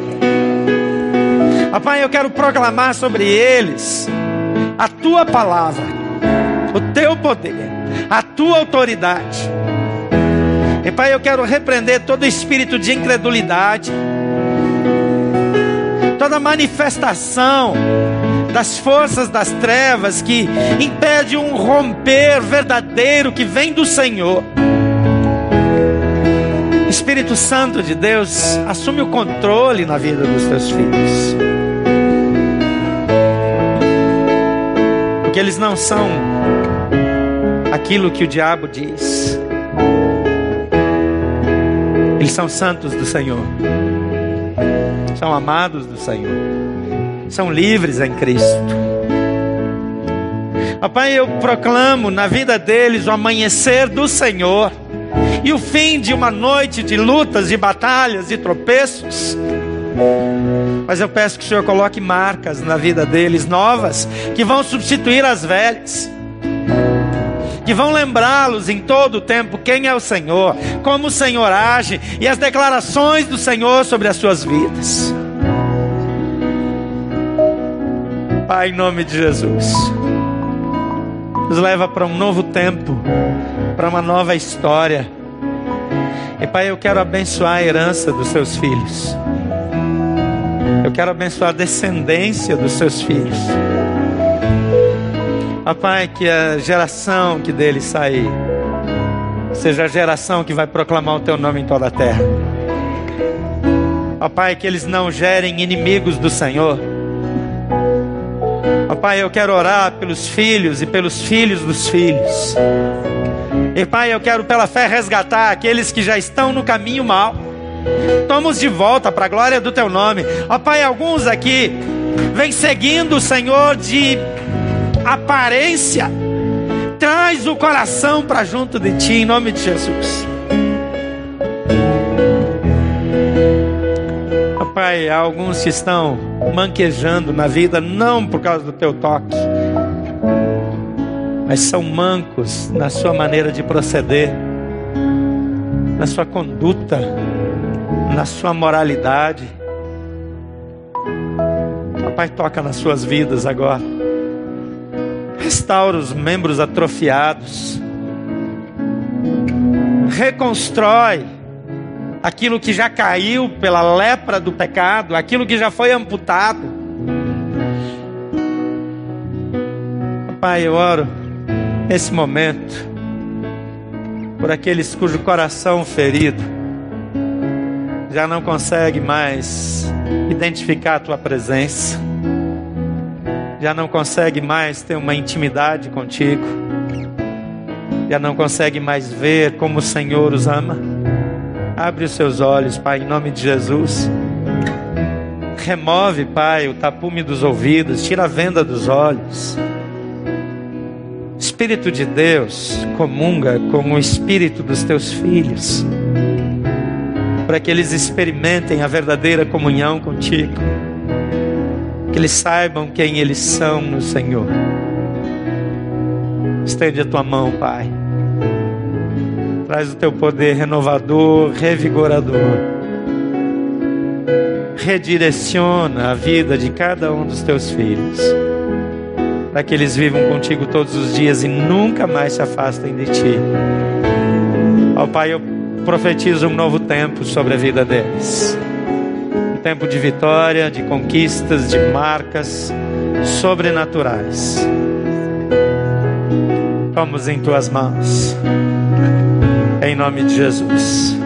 Ah, Pai, eu quero proclamar sobre eles a tua palavra, poder, a tua autoridade. E Pai, eu quero repreender todo espírito de incredulidade, toda manifestação das forças das trevas que impede um romper verdadeiro que vem do Senhor. Espírito Santo de Deus, assume o controle na vida dos teus filhos. Porque eles não são aquilo que o diabo diz. Eles são santos do Senhor, são amados do Senhor, são livres em Cristo. Papai, eu proclamo na vida deles o amanhecer do Senhor e o fim de uma noite de lutas, de batalhas e tropeços. Mas eu peço que o Senhor coloque marcas na vida deles novas, que vão substituir as velhas que vão lembrá-los em todo o tempo quem é o Senhor, como o Senhor age e as declarações do Senhor sobre as suas vidas. Pai, em nome de Jesus, nos leva para um novo tempo, para uma nova história. E Pai, eu quero abençoar a herança dos seus filhos. Eu quero abençoar a descendência dos seus filhos. Papai, que a geração que dele sair seja a geração que vai proclamar o teu nome em toda a terra. Papai, que eles não gerem inimigos do Senhor. Papai, eu quero orar pelos filhos e pelos filhos dos filhos. E Pai, eu quero pela fé resgatar aqueles que já estão no caminho mal. Toma-os de volta para a glória do teu nome. Ó Pai, alguns aqui vêm seguindo o Senhor de aparência. Traz o coração para junto de ti, em nome de Jesus. Pai, há alguns que estão manquejando na vida, não por causa do teu toque, mas são mancos na sua maneira de proceder, na sua conduta, na sua moralidade. Papai, toca nas suas vidas agora restaura os membros atrofiados, reconstrói aquilo que já caiu pela lepra do pecado, aquilo que já foi amputado. Pai, eu oro nesse momento por aqueles cujo coração ferido já não consegue mais identificar a tua presença já não consegue mais ter uma intimidade contigo, já não consegue mais ver como o Senhor os ama. Abre os seus olhos, Pai, em nome de Jesus. Remove, Pai, o tapume dos ouvidos, tira a venda dos olhos. Espírito de Deus, comunga com o espírito dos teus filhos, para que eles experimentem a verdadeira comunhão contigo, que eles saibam quem eles são no Senhor. Estende a tua mão, Pai. Traz o teu poder renovador, revigorador. Redireciona a vida de cada um dos teus filhos, para que eles vivam contigo todos os dias e nunca mais se afastem de ti. Ó Pai, eu profetizo um novo tempo sobre a vida deles. Tempo de vitória, de conquistas, de marcas sobrenaturais. Vamos em tuas mãos. Em nome de Jesus.